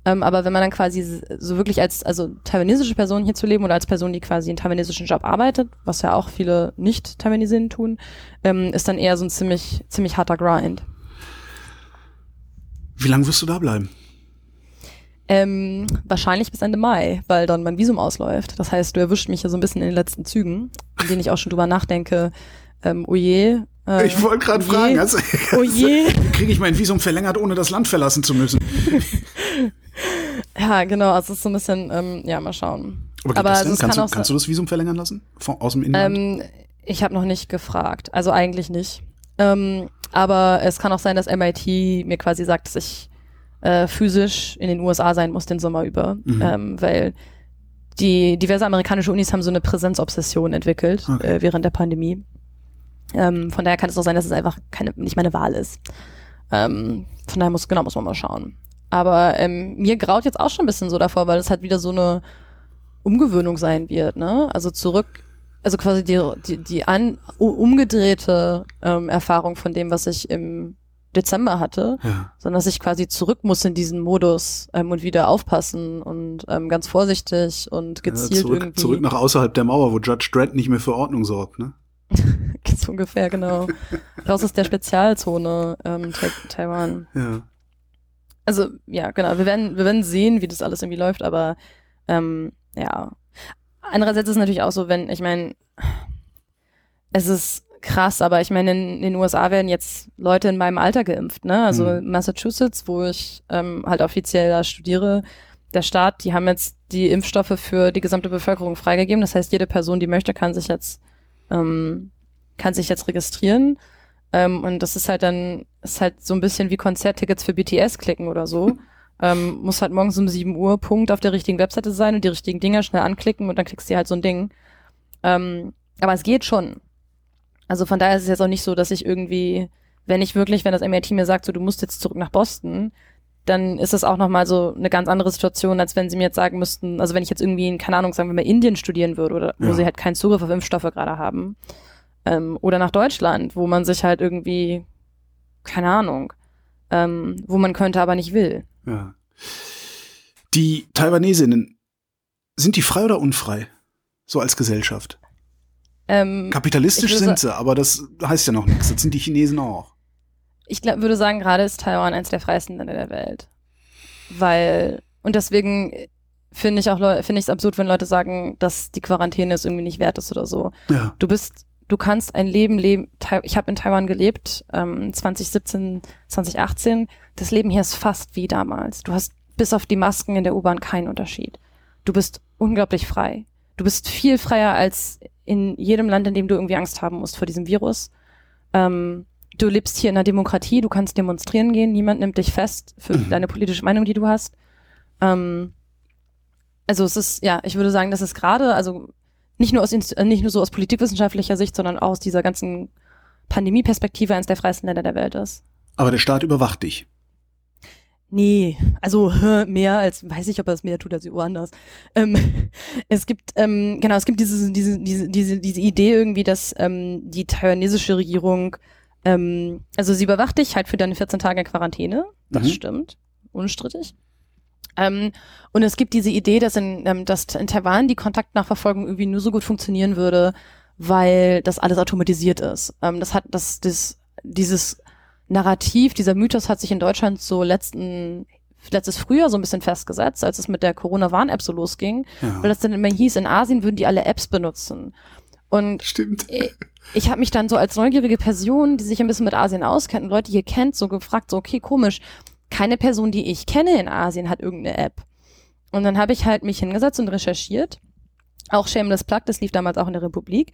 Ähm, aber wenn man dann quasi so wirklich als also taiwanesische Person hier zu leben oder als Person, die quasi einen taiwanesischen Job arbeitet, was ja auch viele nicht Taiwanesinnen tun, ähm, ist dann eher so ein ziemlich ziemlich harter Grind. Wie lange wirst du da bleiben? Ähm, wahrscheinlich bis Ende Mai, weil dann mein Visum ausläuft. Das heißt, du erwischt mich ja so ein bisschen in den letzten Zügen, in denen ich auch schon drüber nachdenke, ähm, oh je, äh, ich wollte gerade oh fragen, also, oh je. kriege ich mein Visum verlängert, ohne das Land verlassen zu müssen? ja, genau, also es ist so ein bisschen, ähm, ja, mal schauen. Aber, Aber das denn? Kannst, du, kannst du das Visum verlängern lassen? Von, aus dem Inland? Ähm, ich habe noch nicht gefragt, also eigentlich nicht. Ähm, aber es kann auch sein, dass MIT mir quasi sagt, dass ich äh, physisch in den USA sein muss den Sommer über, mhm. ähm, weil die diverse amerikanische Unis haben so eine Präsenzobsession entwickelt okay. äh, während der Pandemie. Ähm, von daher kann es auch sein, dass es einfach keine, nicht meine Wahl ist. Ähm, von daher muss, genau, muss man mal schauen. Aber ähm, mir graut jetzt auch schon ein bisschen so davor, weil es halt wieder so eine Umgewöhnung sein wird, ne? Also zurück, also quasi die, die, die an, umgedrehte ähm, Erfahrung von dem, was ich im Dezember hatte, ja. sondern dass ich quasi zurück muss in diesen Modus ähm, und wieder aufpassen und ähm, ganz vorsichtig und gezielt ja, zurück, irgendwie. Zurück nach außerhalb der Mauer, wo Judge Dredd nicht mehr für Ordnung sorgt, ne? so ungefähr, genau. Raus aus der Spezialzone ähm, Taiwan. Ja. Also, ja, genau. Wir werden, wir werden sehen, wie das alles irgendwie läuft, aber ähm, ja. Andererseits ist es natürlich auch so, wenn, ich meine, es ist krass, aber ich meine, in, in, den USA werden jetzt Leute in meinem Alter geimpft, ne? Also mhm. Massachusetts, wo ich ähm, halt offiziell da studiere, der Staat, die haben jetzt die Impfstoffe für die gesamte Bevölkerung freigegeben. Das heißt, jede Person, die möchte, kann sich jetzt ähm, kann sich jetzt registrieren. Ähm, und das ist halt dann, ist halt so ein bisschen wie Konzerttickets für BTS klicken oder so. ähm, muss halt morgens um 7 Uhr Punkt auf der richtigen Webseite sein und die richtigen Dinger schnell anklicken und dann klickst du halt so ein Ding. Ähm, aber es geht schon. Also von daher ist es jetzt auch nicht so, dass ich irgendwie, wenn ich wirklich, wenn das MIT mir sagt, so du musst jetzt zurück nach Boston, dann ist es auch nochmal so eine ganz andere Situation, als wenn sie mir jetzt sagen müssten, also wenn ich jetzt irgendwie in, keine Ahnung, sagen wir mal Indien studieren würde oder wo ja. sie halt keinen Zugriff auf Impfstoffe gerade haben. Ähm, oder nach Deutschland, wo man sich halt irgendwie, keine Ahnung, ähm, wo man könnte, aber nicht will. Ja. Die Taiwanesinnen, sind die frei oder unfrei? So als Gesellschaft? Ähm, Kapitalistisch sind sie, aber das heißt ja noch nichts. Das sind die Chinesen auch ich glaub, würde sagen, gerade ist Taiwan eines der freiesten Länder der Welt. Weil, und deswegen finde ich auch, finde ich es absurd, wenn Leute sagen, dass die Quarantäne es irgendwie nicht wert ist oder so. Ja. Du bist, du kannst ein Leben leben, ich habe in Taiwan gelebt, ähm, 2017, 2018, das Leben hier ist fast wie damals. Du hast bis auf die Masken in der U-Bahn keinen Unterschied. Du bist unglaublich frei. Du bist viel freier als in jedem Land, in dem du irgendwie Angst haben musst vor diesem Virus. Ähm, du lebst hier in einer Demokratie, du kannst demonstrieren gehen, niemand nimmt dich fest für mhm. deine politische Meinung, die du hast. Ähm, also es ist, ja, ich würde sagen, das ist gerade, also nicht nur aus äh, nicht nur so aus politikwissenschaftlicher Sicht, sondern auch aus dieser ganzen Pandemie-Perspektive eines der freiesten Länder der Welt ist. Aber der Staat überwacht dich. Nee, also mehr als, weiß ich, ob er es mehr tut als woanders. Ähm, es gibt, ähm, genau, es gibt diese, diese, diese, diese, diese Idee irgendwie, dass ähm, die taiwanesische Regierung, ähm, also sie überwacht dich halt für deine 14 Tage Quarantäne, das mhm. stimmt, unstrittig. Ähm, und es gibt diese Idee, dass in, ähm, dass in Taiwan die Kontaktnachverfolgung irgendwie nur so gut funktionieren würde, weil das alles automatisiert ist. Ähm, das hat, das, das, dieses Narrativ, dieser Mythos hat sich in Deutschland so letzten letztes Frühjahr so ein bisschen festgesetzt, als es mit der Corona-Warn-App so losging, ja. weil das dann immer hieß, in Asien würden die alle Apps benutzen. Und Stimmt. ich, ich habe mich dann so als neugierige Person, die sich ein bisschen mit Asien auskennt und Leute hier kennt, so gefragt, so okay, komisch, keine Person, die ich kenne in Asien, hat irgendeine App. Und dann habe ich halt mich hingesetzt und recherchiert. Auch Shameless Plug, das lief damals auch in der Republik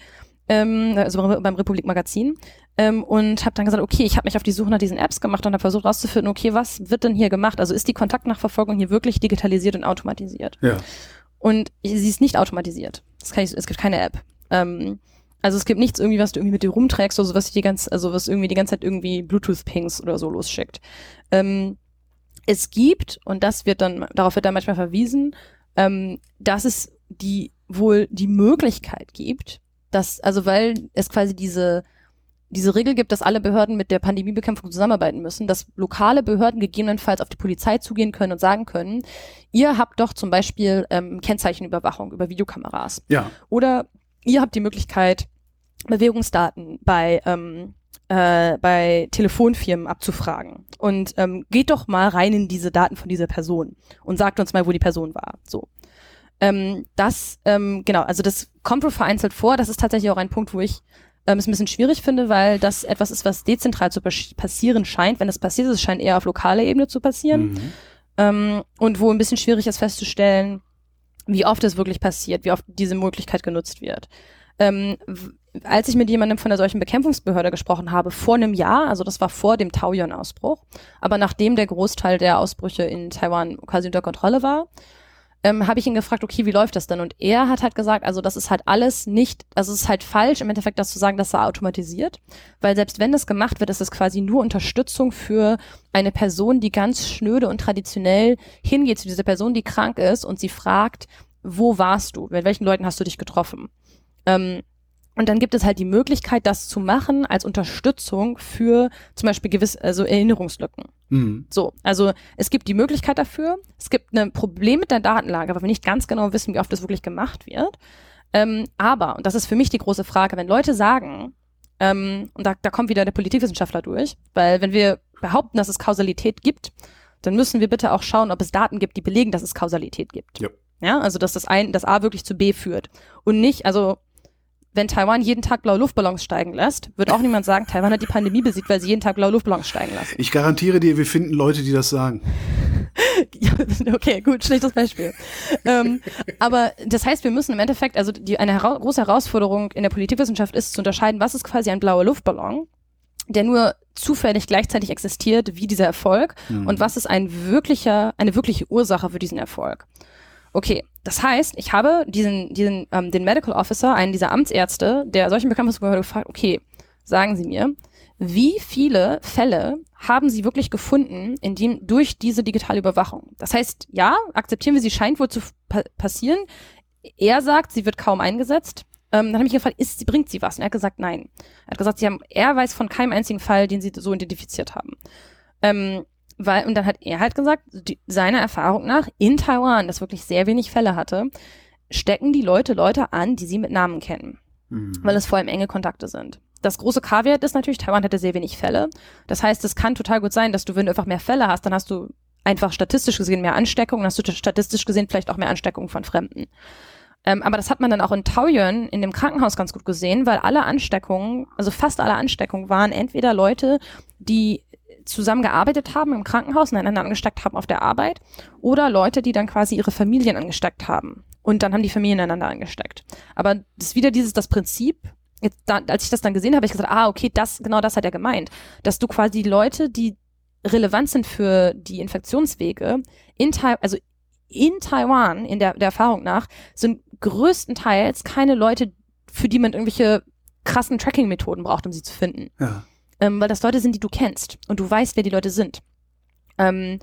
ähm, also beim Republik Magazin ähm, und habe dann gesagt, okay, ich habe mich auf die Suche nach diesen Apps gemacht und habe versucht rauszufinden, okay, was wird denn hier gemacht? Also ist die Kontaktnachverfolgung hier wirklich digitalisiert und automatisiert? Ja. Und sie ist nicht automatisiert. Das kann ich, es gibt keine App. Ähm, also es gibt nichts irgendwie, was du irgendwie mit dir rumträgst oder so, was die ganz, also was irgendwie die ganze Zeit irgendwie Bluetooth-Pings oder so losschickt. Ähm, es gibt, und das wird dann, darauf wird dann manchmal verwiesen, ähm, dass es die wohl die Möglichkeit gibt, dass, also weil es quasi diese, diese Regel gibt, dass alle Behörden mit der Pandemiebekämpfung zusammenarbeiten müssen, dass lokale Behörden gegebenenfalls auf die Polizei zugehen können und sagen können, ihr habt doch zum Beispiel ähm, Kennzeichenüberwachung über Videokameras. Ja. Oder ihr habt die Möglichkeit, Bewegungsdaten bei, ähm, äh, bei Telefonfirmen abzufragen. Und ähm, geht doch mal rein in diese Daten von dieser Person und sagt uns mal, wo die Person war. So. Ähm, das, ähm, genau, also das kommt wohl vereinzelt vor. Das ist tatsächlich auch ein Punkt, wo ich ähm, es ein bisschen schwierig finde, weil das etwas ist, was dezentral zu passieren scheint. Wenn es passiert ist, es scheint eher auf lokaler Ebene zu passieren. Mhm. Ähm, und wo ein bisschen schwierig ist festzustellen, wie oft es wirklich passiert, wie oft diese Möglichkeit genutzt wird. Ähm, als ich mit jemandem von der solchen Bekämpfungsbehörde gesprochen habe, vor einem Jahr, also das war vor dem Taoyuan-Ausbruch, aber nachdem der Großteil der Ausbrüche in Taiwan quasi unter Kontrolle war, ähm, habe ich ihn gefragt, okay, wie läuft das denn? Und er hat halt gesagt, also das ist halt alles nicht, also es ist halt falsch im Endeffekt, das zu sagen, dass er automatisiert, weil selbst wenn das gemacht wird, ist es quasi nur Unterstützung für eine Person, die ganz schnöde und traditionell hingeht zu dieser Person, die krank ist und sie fragt, wo warst du? Mit welchen Leuten hast du dich getroffen? Ähm, und dann gibt es halt die Möglichkeit, das zu machen als Unterstützung für zum Beispiel gewisse, also Erinnerungslücken. Mhm. So, also es gibt die Möglichkeit dafür. Es gibt ein Problem mit der Datenlage, weil wir nicht ganz genau wissen, wie oft das wirklich gemacht wird. Ähm, aber, und das ist für mich die große Frage, wenn Leute sagen, ähm, und da, da kommt wieder der Politikwissenschaftler durch, weil wenn wir behaupten, dass es Kausalität gibt, dann müssen wir bitte auch schauen, ob es Daten gibt, die belegen, dass es Kausalität gibt. Ja. Ja, also dass das ein, das A wirklich zu B führt. Und nicht, also wenn Taiwan jeden Tag blaue Luftballons steigen lässt, wird auch niemand sagen, Taiwan hat die Pandemie besiegt, weil sie jeden Tag blaue Luftballons steigen lassen. Ich garantiere dir, wir finden Leute, die das sagen. ja, okay, gut, schlechtes Beispiel. ähm, aber das heißt, wir müssen im Endeffekt, also die, eine hera große Herausforderung in der Politikwissenschaft ist zu unterscheiden, was ist quasi ein blauer Luftballon, der nur zufällig gleichzeitig existiert wie dieser Erfolg mhm. und was ist ein wirklicher, eine wirkliche Ursache für diesen Erfolg. Okay, das heißt, ich habe diesen, diesen, ähm, den Medical Officer, einen dieser Amtsärzte, der solchen Bekämpfungsbehörde gefragt, okay, sagen Sie mir, wie viele Fälle haben Sie wirklich gefunden, in dem durch diese digitale Überwachung? Das heißt, ja, akzeptieren wir, sie scheint wohl zu pa passieren. Er sagt, sie wird kaum eingesetzt. Ähm, dann habe ich gefragt, ist, bringt sie was? Und er hat gesagt, nein. Er hat gesagt, sie haben, er weiß von keinem einzigen Fall, den sie so identifiziert haben. Ähm, weil, und dann hat er halt gesagt, die, seiner Erfahrung nach, in Taiwan, das wirklich sehr wenig Fälle hatte, stecken die Leute Leute an, die sie mit Namen kennen. Mhm. Weil es vor allem enge Kontakte sind. Das große Kaviar ist natürlich, Taiwan hatte sehr wenig Fälle. Das heißt, es kann total gut sein, dass du, wenn du einfach mehr Fälle hast, dann hast du einfach statistisch gesehen mehr Ansteckungen, hast du statistisch gesehen vielleicht auch mehr Ansteckungen von Fremden. Ähm, aber das hat man dann auch in Taoyuan in dem Krankenhaus ganz gut gesehen, weil alle Ansteckungen, also fast alle Ansteckungen waren entweder Leute, die zusammengearbeitet haben im Krankenhaus und einander angesteckt haben auf der Arbeit oder Leute, die dann quasi ihre Familien angesteckt haben und dann haben die Familien einander angesteckt. Aber das ist wieder dieses, das Prinzip, jetzt da, als ich das dann gesehen habe, habe ich gesagt, ah, okay, das, genau das hat er gemeint, dass du quasi Leute, die relevant sind für die Infektionswege in Taiwan, also in Taiwan, in der, der Erfahrung nach, sind größtenteils keine Leute, für die man irgendwelche krassen Tracking-Methoden braucht, um sie zu finden. Ja ähm, weil das Leute sind, die du kennst und du weißt, wer die Leute sind. Ähm,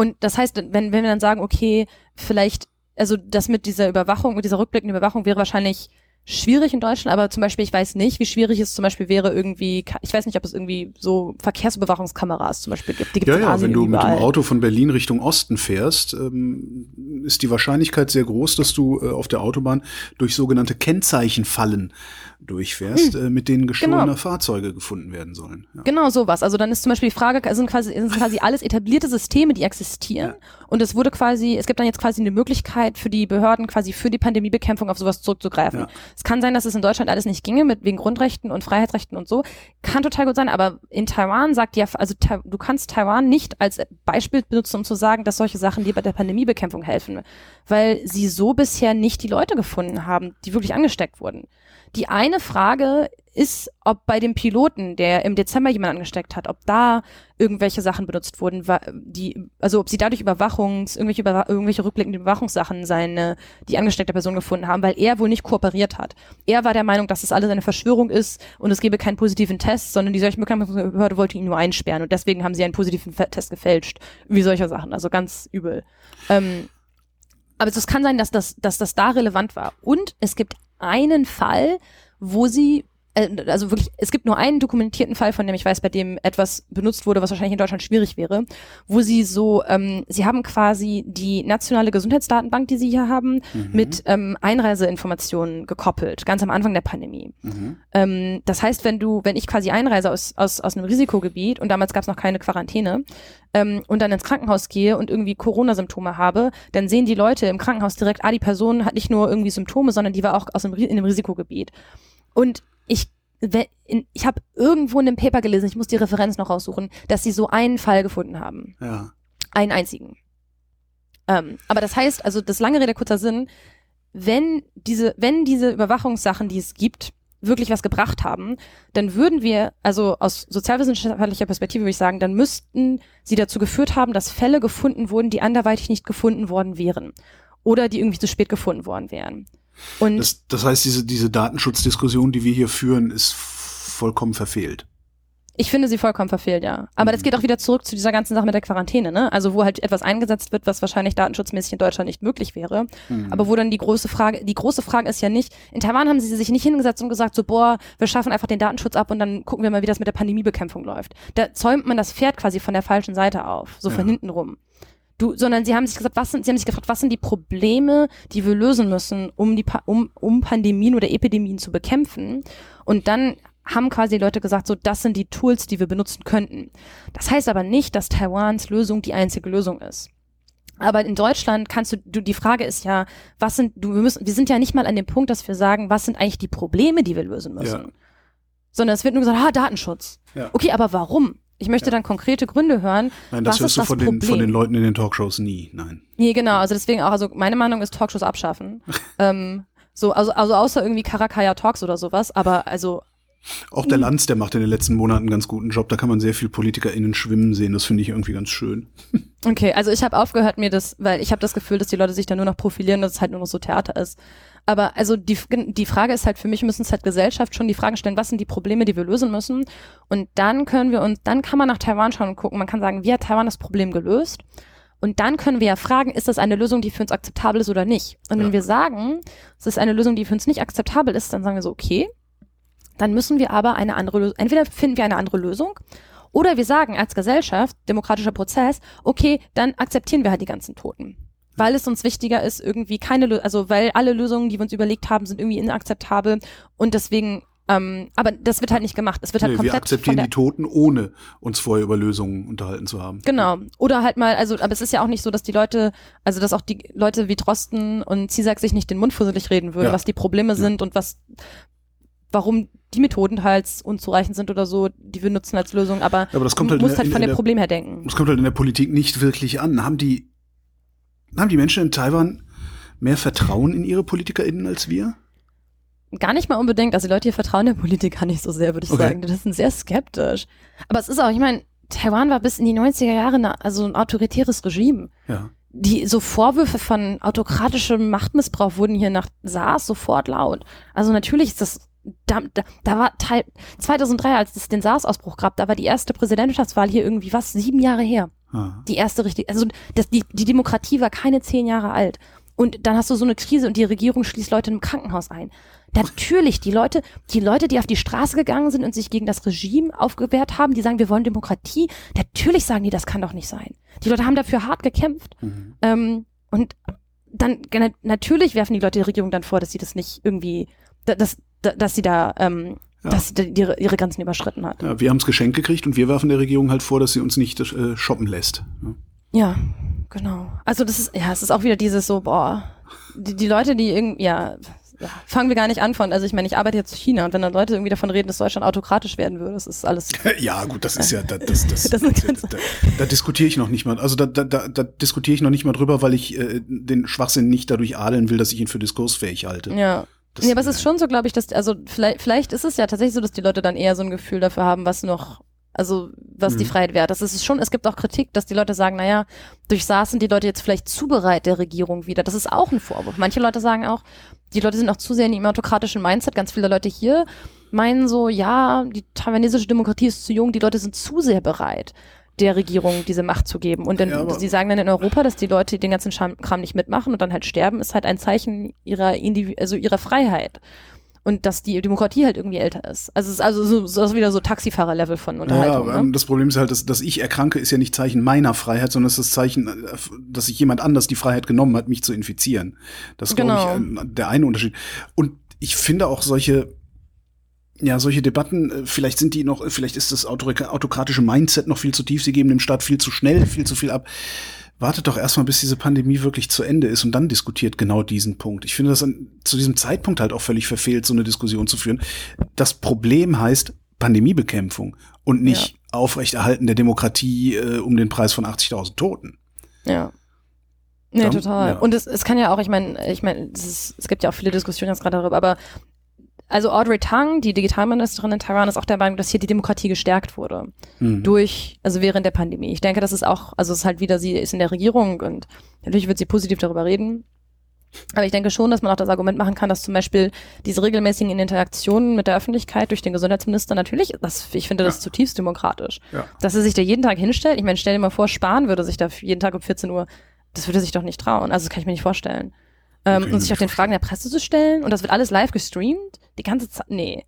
Und das heißt, wenn, wenn wir dann sagen, okay, vielleicht, also das mit dieser Überwachung, mit dieser rückblickenden Überwachung wäre wahrscheinlich schwierig in Deutschland, aber zum Beispiel, ich weiß nicht, wie schwierig es zum Beispiel wäre, irgendwie, ich weiß nicht, ob es irgendwie so Verkehrsüberwachungskameras zum Beispiel gibt. Die gibt's ja, ja, wenn du überall. mit dem Auto von Berlin Richtung Osten fährst, ähm, ist die Wahrscheinlichkeit sehr groß, dass du äh, auf der Autobahn durch sogenannte Kennzeichenfallen durchfährst, hm. äh, mit denen gestohlene genau. Fahrzeuge gefunden werden sollen. Ja. Genau sowas. Also dann ist zum Beispiel die Frage, sind quasi, sind quasi alles etablierte Systeme, die existieren. Ja. Und es wurde quasi, es gibt dann jetzt quasi eine Möglichkeit für die Behörden quasi für die Pandemiebekämpfung auf sowas zurückzugreifen. Ja. Es kann sein, dass es in Deutschland alles nicht ginge, mit wegen Grundrechten und Freiheitsrechten und so. Kann total gut sein, aber in Taiwan sagt ja, also du kannst Taiwan nicht als Beispiel benutzen, um zu sagen, dass solche Sachen dir bei der Pandemiebekämpfung helfen. Weil sie so bisher nicht die Leute gefunden haben, die wirklich angesteckt wurden. Die eine Frage ist, ob bei dem Piloten, der im Dezember jemand angesteckt hat, ob da irgendwelche Sachen benutzt wurden, die, also ob sie dadurch Überwachungs, irgendwelche, Überwa irgendwelche rückblickenden Überwachungssachen seine, die angesteckte Person gefunden haben, weil er wohl nicht kooperiert hat. Er war der Meinung, dass es alles eine Verschwörung ist und es gebe keinen positiven Test, sondern die Behörde wollte ihn nur einsperren und deswegen haben sie einen positiven Test gefälscht. Wie solche Sachen, also ganz übel. Ähm, aber es kann sein, dass das, dass das da relevant war. Und es gibt einen Fall, wo sie also wirklich, es gibt nur einen dokumentierten Fall, von dem ich weiß, bei dem etwas benutzt wurde, was wahrscheinlich in Deutschland schwierig wäre, wo sie so, ähm, sie haben quasi die nationale Gesundheitsdatenbank, die sie hier haben, mhm. mit ähm, Einreiseinformationen gekoppelt, ganz am Anfang der Pandemie. Mhm. Ähm, das heißt, wenn du, wenn ich quasi einreise aus, aus, aus einem Risikogebiet und damals gab es noch keine Quarantäne, ähm, und dann ins Krankenhaus gehe und irgendwie Corona-Symptome habe, dann sehen die Leute im Krankenhaus direkt, ah, die Person hat nicht nur irgendwie Symptome, sondern die war auch aus einem, in einem Risikogebiet. Und ich ich habe irgendwo in einem Paper gelesen, ich muss die Referenz noch raussuchen, dass sie so einen Fall gefunden haben. Ja. Einen einzigen. Ähm, aber das heißt, also das lange Rede, kurzer Sinn, wenn diese, wenn diese Überwachungssachen, die es gibt, wirklich was gebracht haben, dann würden wir, also aus sozialwissenschaftlicher Perspektive würde ich sagen, dann müssten sie dazu geführt haben, dass Fälle gefunden wurden, die anderweitig nicht gefunden worden wären. Oder die irgendwie zu spät gefunden worden wären. Und das, das heißt, diese, diese Datenschutzdiskussion, die wir hier führen, ist vollkommen verfehlt. Ich finde sie vollkommen verfehlt, ja. Aber mhm. das geht auch wieder zurück zu dieser ganzen Sache mit der Quarantäne, ne? Also wo halt etwas eingesetzt wird, was wahrscheinlich datenschutzmäßig in Deutschland nicht möglich wäre. Mhm. Aber wo dann die große Frage, die große Frage ist ja nicht, in Taiwan haben sie sich nicht hingesetzt und gesagt, so, boah, wir schaffen einfach den Datenschutz ab und dann gucken wir mal, wie das mit der Pandemiebekämpfung läuft. Da zäumt man das Pferd quasi von der falschen Seite auf, so ja. von hinten rum du, sondern sie haben sich gesagt, was sind, sie haben sich gefragt, was sind die Probleme, die wir lösen müssen, um die, um, um Pandemien oder Epidemien zu bekämpfen. Und dann haben quasi die Leute gesagt, so, das sind die Tools, die wir benutzen könnten. Das heißt aber nicht, dass Taiwans Lösung die einzige Lösung ist. Aber in Deutschland kannst du, du, die Frage ist ja, was sind, du, wir müssen, wir sind ja nicht mal an dem Punkt, dass wir sagen, was sind eigentlich die Probleme, die wir lösen müssen. Ja. Sondern es wird nur gesagt, ah, Datenschutz. Ja. Okay, aber warum? Ich möchte ja. dann konkrete Gründe hören. Nein, das hörst du von den, von den Leuten in den Talkshows nie. Nein. Nee, genau. Also deswegen auch, also meine Meinung ist Talkshows abschaffen. ähm, so, also, also außer irgendwie Karakaya Talks oder sowas, aber also. Auch der Lanz, der macht in den letzten Monaten einen ganz guten Job. Da kann man sehr viel PolitikerInnen schwimmen sehen. Das finde ich irgendwie ganz schön. Okay, also ich habe aufgehört, mir das, weil ich habe das Gefühl, dass die Leute sich da nur noch profilieren, dass es halt nur noch so Theater ist. Aber also die, die Frage ist halt für mich, müssen es halt Gesellschaft schon die Fragen stellen, was sind die Probleme, die wir lösen müssen? Und dann können wir uns, dann kann man nach Taiwan schauen und gucken. Man kann sagen, wie hat Taiwan das Problem gelöst? Und dann können wir ja fragen, ist das eine Lösung, die für uns akzeptabel ist oder nicht? Und wenn wir sagen, es ist eine Lösung, die für uns nicht akzeptabel ist, dann sagen wir so, okay, dann müssen wir aber eine andere Lösung, entweder finden wir eine andere Lösung oder wir sagen als Gesellschaft, demokratischer Prozess, okay, dann akzeptieren wir halt die ganzen Toten weil es uns wichtiger ist, irgendwie keine, also weil alle Lösungen, die wir uns überlegt haben, sind irgendwie inakzeptabel und deswegen ähm, aber das wird halt nicht gemacht. Es wird halt nee, komplett. Wir akzeptieren die Toten, ohne uns vorher über Lösungen unterhalten zu haben. Genau. Oder halt mal, also, aber es ist ja auch nicht so, dass die Leute, also dass auch die Leute wie Drosten und Zisak sich nicht den Mund fusselig reden würden, ja. was die Probleme ja. sind und was, warum die Methoden halt unzureichend sind oder so, die wir nutzen als Lösung. Aber, aber das kommt halt der, halt von dem Problem her denken. Das kommt halt in der Politik nicht wirklich an. Haben die haben die Menschen in Taiwan mehr Vertrauen in ihre PolitikerInnen als wir? Gar nicht mal unbedingt. Also die Leute hier vertrauen der Politiker nicht so sehr, würde ich okay. sagen. Das sind sehr skeptisch. Aber es ist auch, ich meine, Taiwan war bis in die 90er Jahre eine, also ein autoritäres Regime. Ja. Die so Vorwürfe von autokratischem Machtmissbrauch wurden hier nach SARS sofort laut. Also natürlich ist das da, da, da war Teil 2003, als es den SARS-Ausbruch gab, da war die erste Präsidentschaftswahl hier irgendwie was sieben Jahre her. Ah. Die erste richtig, also das, die, die Demokratie war keine zehn Jahre alt. Und dann hast du so eine Krise und die Regierung schließt Leute im Krankenhaus ein. Natürlich, die Leute, die Leute, die auf die Straße gegangen sind und sich gegen das Regime aufgewehrt haben, die sagen, wir wollen Demokratie, natürlich sagen die, das kann doch nicht sein. Die Leute haben dafür hart gekämpft. Mhm. Ähm, und dann, natürlich werfen die Leute die Regierung dann vor, dass sie das nicht irgendwie, dass, dass sie da, ähm, ja. dass sie ihre, ihre Grenzen überschritten hat. Ja, wir haben es geschenkt gekriegt und wir werfen der Regierung halt vor, dass sie uns nicht äh, shoppen lässt. Ja. ja, genau. Also das ist, ja, es ist auch wieder dieses so, boah, die, die Leute, die irgendwie, ja, fangen wir gar nicht an von, also ich meine, ich arbeite jetzt zu China und wenn dann Leute irgendwie davon reden, dass Deutschland autokratisch werden würde, das ist alles. ja, gut, das ist ja, das, das, das, das da, da, da diskutiere ich noch nicht mal. Also da, da, da, da diskutiere ich noch nicht mal drüber, weil ich äh, den Schwachsinn nicht dadurch adeln will, dass ich ihn für diskursfähig halte. Ja. Das, ja, aber es ist schon so, glaube ich, dass, also vielleicht, vielleicht ist es ja tatsächlich so, dass die Leute dann eher so ein Gefühl dafür haben, was noch also was mhm. die Freiheit wert ist. Es ist schon, es gibt auch Kritik, dass die Leute sagen, naja, durch SARS sind die Leute jetzt vielleicht zu bereit der Regierung wieder. Das ist auch ein Vorwurf. Manche Leute sagen auch, die Leute sind auch zu sehr in ihrem autokratischen Mindset. Ganz viele Leute hier meinen so, ja, die taiwanesische Demokratie ist zu jung, die Leute sind zu sehr bereit der Regierung diese Macht zu geben. Und dann, ja, sie sagen dann in Europa, dass die Leute den ganzen Kram nicht mitmachen und dann halt sterben, ist halt ein Zeichen ihrer Indiv also ihrer Freiheit und dass die Demokratie halt irgendwie älter ist. Also es ist also so, so wieder so Taxifahrer-Level von Unterhaltung. Ja, ne? das Problem ist halt, dass, dass ich erkranke, ist ja nicht Zeichen meiner Freiheit, sondern es ist das Zeichen, äh, dass sich jemand anders die Freiheit genommen hat, mich zu infizieren. Das ist, genau. glaube ich, der eine Unterschied. Und ich finde auch solche ja, solche Debatten, äh, vielleicht sind die noch, vielleicht ist das autokratische Mindset noch viel zu tief, sie geben dem Staat viel zu schnell, viel zu viel ab wartet doch erstmal, bis diese Pandemie wirklich zu Ende ist und dann diskutiert genau diesen Punkt. Ich finde das an, zu diesem Zeitpunkt halt auch völlig verfehlt, so eine Diskussion zu führen. Das Problem heißt Pandemiebekämpfung und nicht ja. Aufrechterhalten der Demokratie äh, um den Preis von 80.000 Toten. Ja. Nee, total. Ja. Und es, es kann ja auch, ich meine, ich meine, es, es gibt ja auch viele Diskussionen jetzt gerade darüber, aber also Audrey Tang, die Digitalministerin in Taiwan, ist auch der Meinung, dass hier die Demokratie gestärkt wurde. Mhm. Durch, also während der Pandemie. Ich denke, das ist auch, also es ist halt wieder, sie ist in der Regierung und natürlich wird sie positiv darüber reden. Aber ich denke schon, dass man auch das Argument machen kann, dass zum Beispiel diese regelmäßigen Interaktionen mit der Öffentlichkeit durch den Gesundheitsminister natürlich, das, ich finde das ja. zutiefst demokratisch. Ja. Dass er sich da jeden Tag hinstellt. Ich meine, stell dir mal vor, Spahn würde sich da jeden Tag um 14 Uhr, das würde sich doch nicht trauen. Also das kann ich mir nicht vorstellen ähm, und sich auch den Fragen der Presse zu stellen. Und das wird alles live gestreamt. Die ganze Zeit. Nee.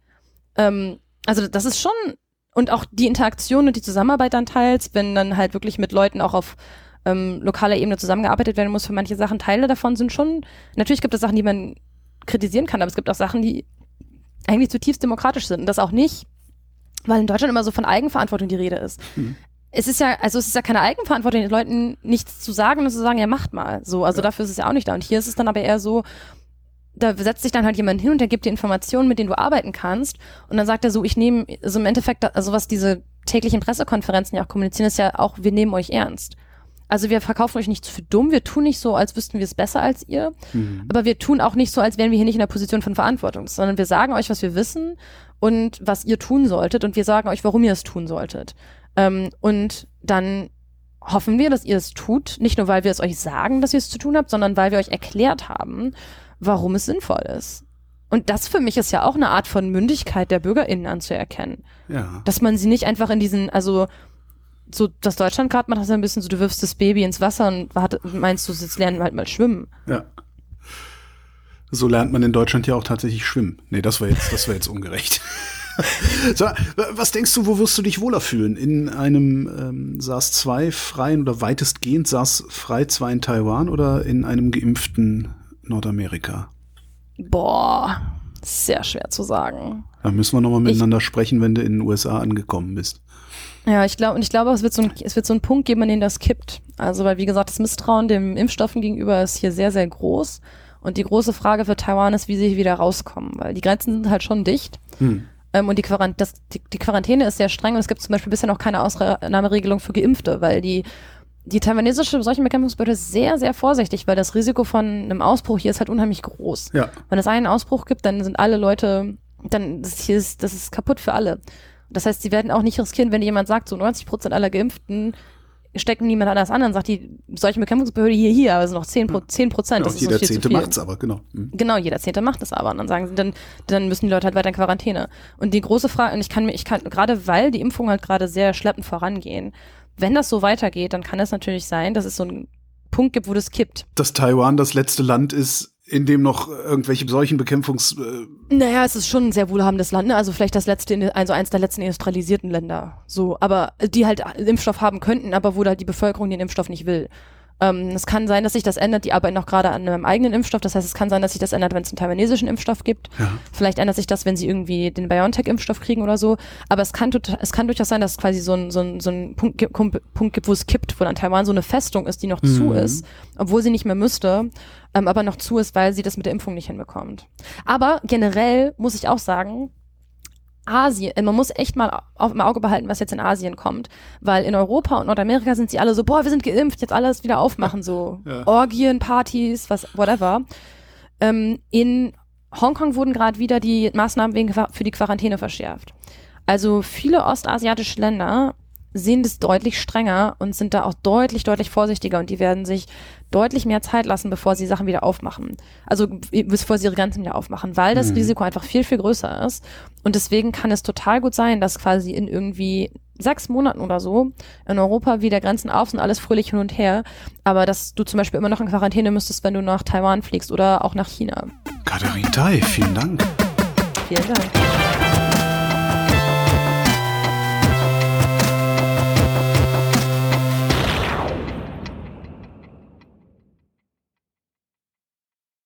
Ähm, also das ist schon. Und auch die Interaktion und die Zusammenarbeit dann teils, wenn dann halt wirklich mit Leuten auch auf ähm, lokaler Ebene zusammengearbeitet werden muss für manche Sachen. Teile davon sind schon. Natürlich gibt es Sachen, die man kritisieren kann, aber es gibt auch Sachen, die eigentlich zutiefst demokratisch sind. Und das auch nicht, weil in Deutschland immer so von Eigenverantwortung die Rede ist. Mhm es ist ja, also es ist ja keine Eigenverantwortung, den Leuten nichts zu sagen und zu sagen, ja, macht mal. So, also ja. dafür ist es ja auch nicht da. Und hier ist es dann aber eher so, da setzt sich dann halt jemand hin und der gibt dir Informationen, mit denen du arbeiten kannst. Und dann sagt er so, ich nehme, also im Endeffekt, also was diese täglichen Pressekonferenzen ja auch kommunizieren, ist ja auch, wir nehmen euch ernst. Also wir verkaufen euch nicht für dumm, wir tun nicht so, als wüssten wir es besser als ihr, mhm. aber wir tun auch nicht so, als wären wir hier nicht in der Position von Verantwortung, sondern wir sagen euch, was wir wissen und was ihr tun solltet und wir sagen euch, warum ihr es tun solltet. Ähm, und dann hoffen wir, dass ihr es tut, nicht nur weil wir es euch sagen, dass ihr es zu tun habt, sondern weil wir euch erklärt haben, warum es sinnvoll ist. Und das für mich ist ja auch eine Art von Mündigkeit der BürgerInnen anzuerkennen. Ja. Dass man sie nicht einfach in diesen, also so das Deutschland gerade macht das ein bisschen so, du wirfst das Baby ins Wasser und warte, meinst du, jetzt lernen wir halt mal schwimmen. Ja. So lernt man in Deutschland ja auch tatsächlich schwimmen. Nee, das war jetzt, das war jetzt ungerecht. so, was denkst du, wo wirst du dich wohler fühlen? In einem ähm, SARS-2 freien oder weitestgehend SARS-frei 2 in Taiwan oder in einem geimpften Nordamerika? Boah, sehr schwer zu sagen. Da müssen wir nochmal miteinander ich, sprechen, wenn du in den USA angekommen bist. Ja, ich glaube, und ich glaube, es wird so ein, es wird so einen Punkt geben, an dem das kippt. Also, weil, wie gesagt, das Misstrauen dem Impfstoffen gegenüber ist hier sehr, sehr groß. Und die große Frage für Taiwan ist, wie sie wieder rauskommen, weil die Grenzen sind halt schon dicht. Hm. Ähm, und die, Quarant das, die, die Quarantäne ist sehr streng und es gibt zum Beispiel bisher noch keine Ausnahmeregelung für Geimpfte, weil die die taiwanesische Seuchenbekämpfungsbehörde ist sehr, sehr vorsichtig, weil das Risiko von einem Ausbruch hier ist halt unheimlich groß. Ja. Wenn es einen Ausbruch gibt, dann sind alle Leute, dann das hier ist, das ist kaputt für alle. Das heißt, sie werden auch nicht riskieren, wenn jemand sagt, so 90 Prozent aller Geimpften steckt niemand anders an, dann sagt die solche Bekämpfungsbehörde hier, hier, aber es sind noch 10 Prozent. Ja, jeder Zehnte macht es aber, genau. Mhm. Genau, jeder Zehnte macht es aber. Und dann sagen sie, dann, dann müssen die Leute halt weiter in Quarantäne. Und die große Frage, und ich kann mir, ich kann, gerade weil die Impfungen halt gerade sehr schleppend vorangehen, wenn das so weitergeht, dann kann es natürlich sein, dass es so einen Punkt gibt, wo das kippt. Dass Taiwan das letzte Land ist, in dem noch irgendwelche solchen Bekämpfungs. Äh naja, es ist schon ein sehr wohlhabendes Land, ne? Also vielleicht das letzte, also eins der letzten industrialisierten Länder. So, aber die halt Impfstoff haben könnten, aber wo halt die Bevölkerung den Impfstoff nicht will. Ähm, es kann sein, dass sich das ändert. Die arbeiten auch gerade an einem eigenen Impfstoff. Das heißt, es kann sein, dass sich das ändert, wenn es einen taiwanesischen Impfstoff gibt. Ja. Vielleicht ändert sich das, wenn sie irgendwie den BioNTech-Impfstoff kriegen oder so. Aber es kann, es kann durchaus sein, dass es quasi so ein, so ein, so ein Punkt, Punkt gibt, wo es kippt, wo dann Taiwan so eine Festung ist, die noch mhm. zu ist, obwohl sie nicht mehr müsste, ähm, aber noch zu ist, weil sie das mit der Impfung nicht hinbekommt. Aber generell muss ich auch sagen, Asien, man muss echt mal auf, im Auge behalten, was jetzt in Asien kommt. Weil in Europa und Nordamerika sind sie alle so, boah, wir sind geimpft, jetzt alles wieder aufmachen, so ja. Orgien, Partys, was, whatever. Ähm, in Hongkong wurden gerade wieder die Maßnahmen wegen, für die Quarantäne verschärft. Also viele ostasiatische Länder sehen das deutlich strenger und sind da auch deutlich, deutlich vorsichtiger und die werden sich deutlich mehr Zeit lassen, bevor sie Sachen wieder aufmachen. Also bevor sie ihre Grenzen wieder aufmachen, weil das mhm. Risiko einfach viel, viel größer ist. Und deswegen kann es total gut sein, dass quasi in irgendwie sechs Monaten oder so in Europa wieder Grenzen auf sind, alles fröhlich hin und her. Aber dass du zum Beispiel immer noch in Quarantäne müsstest, wenn du nach Taiwan fliegst oder auch nach China. Katharin Tai, vielen Dank. Vielen Dank.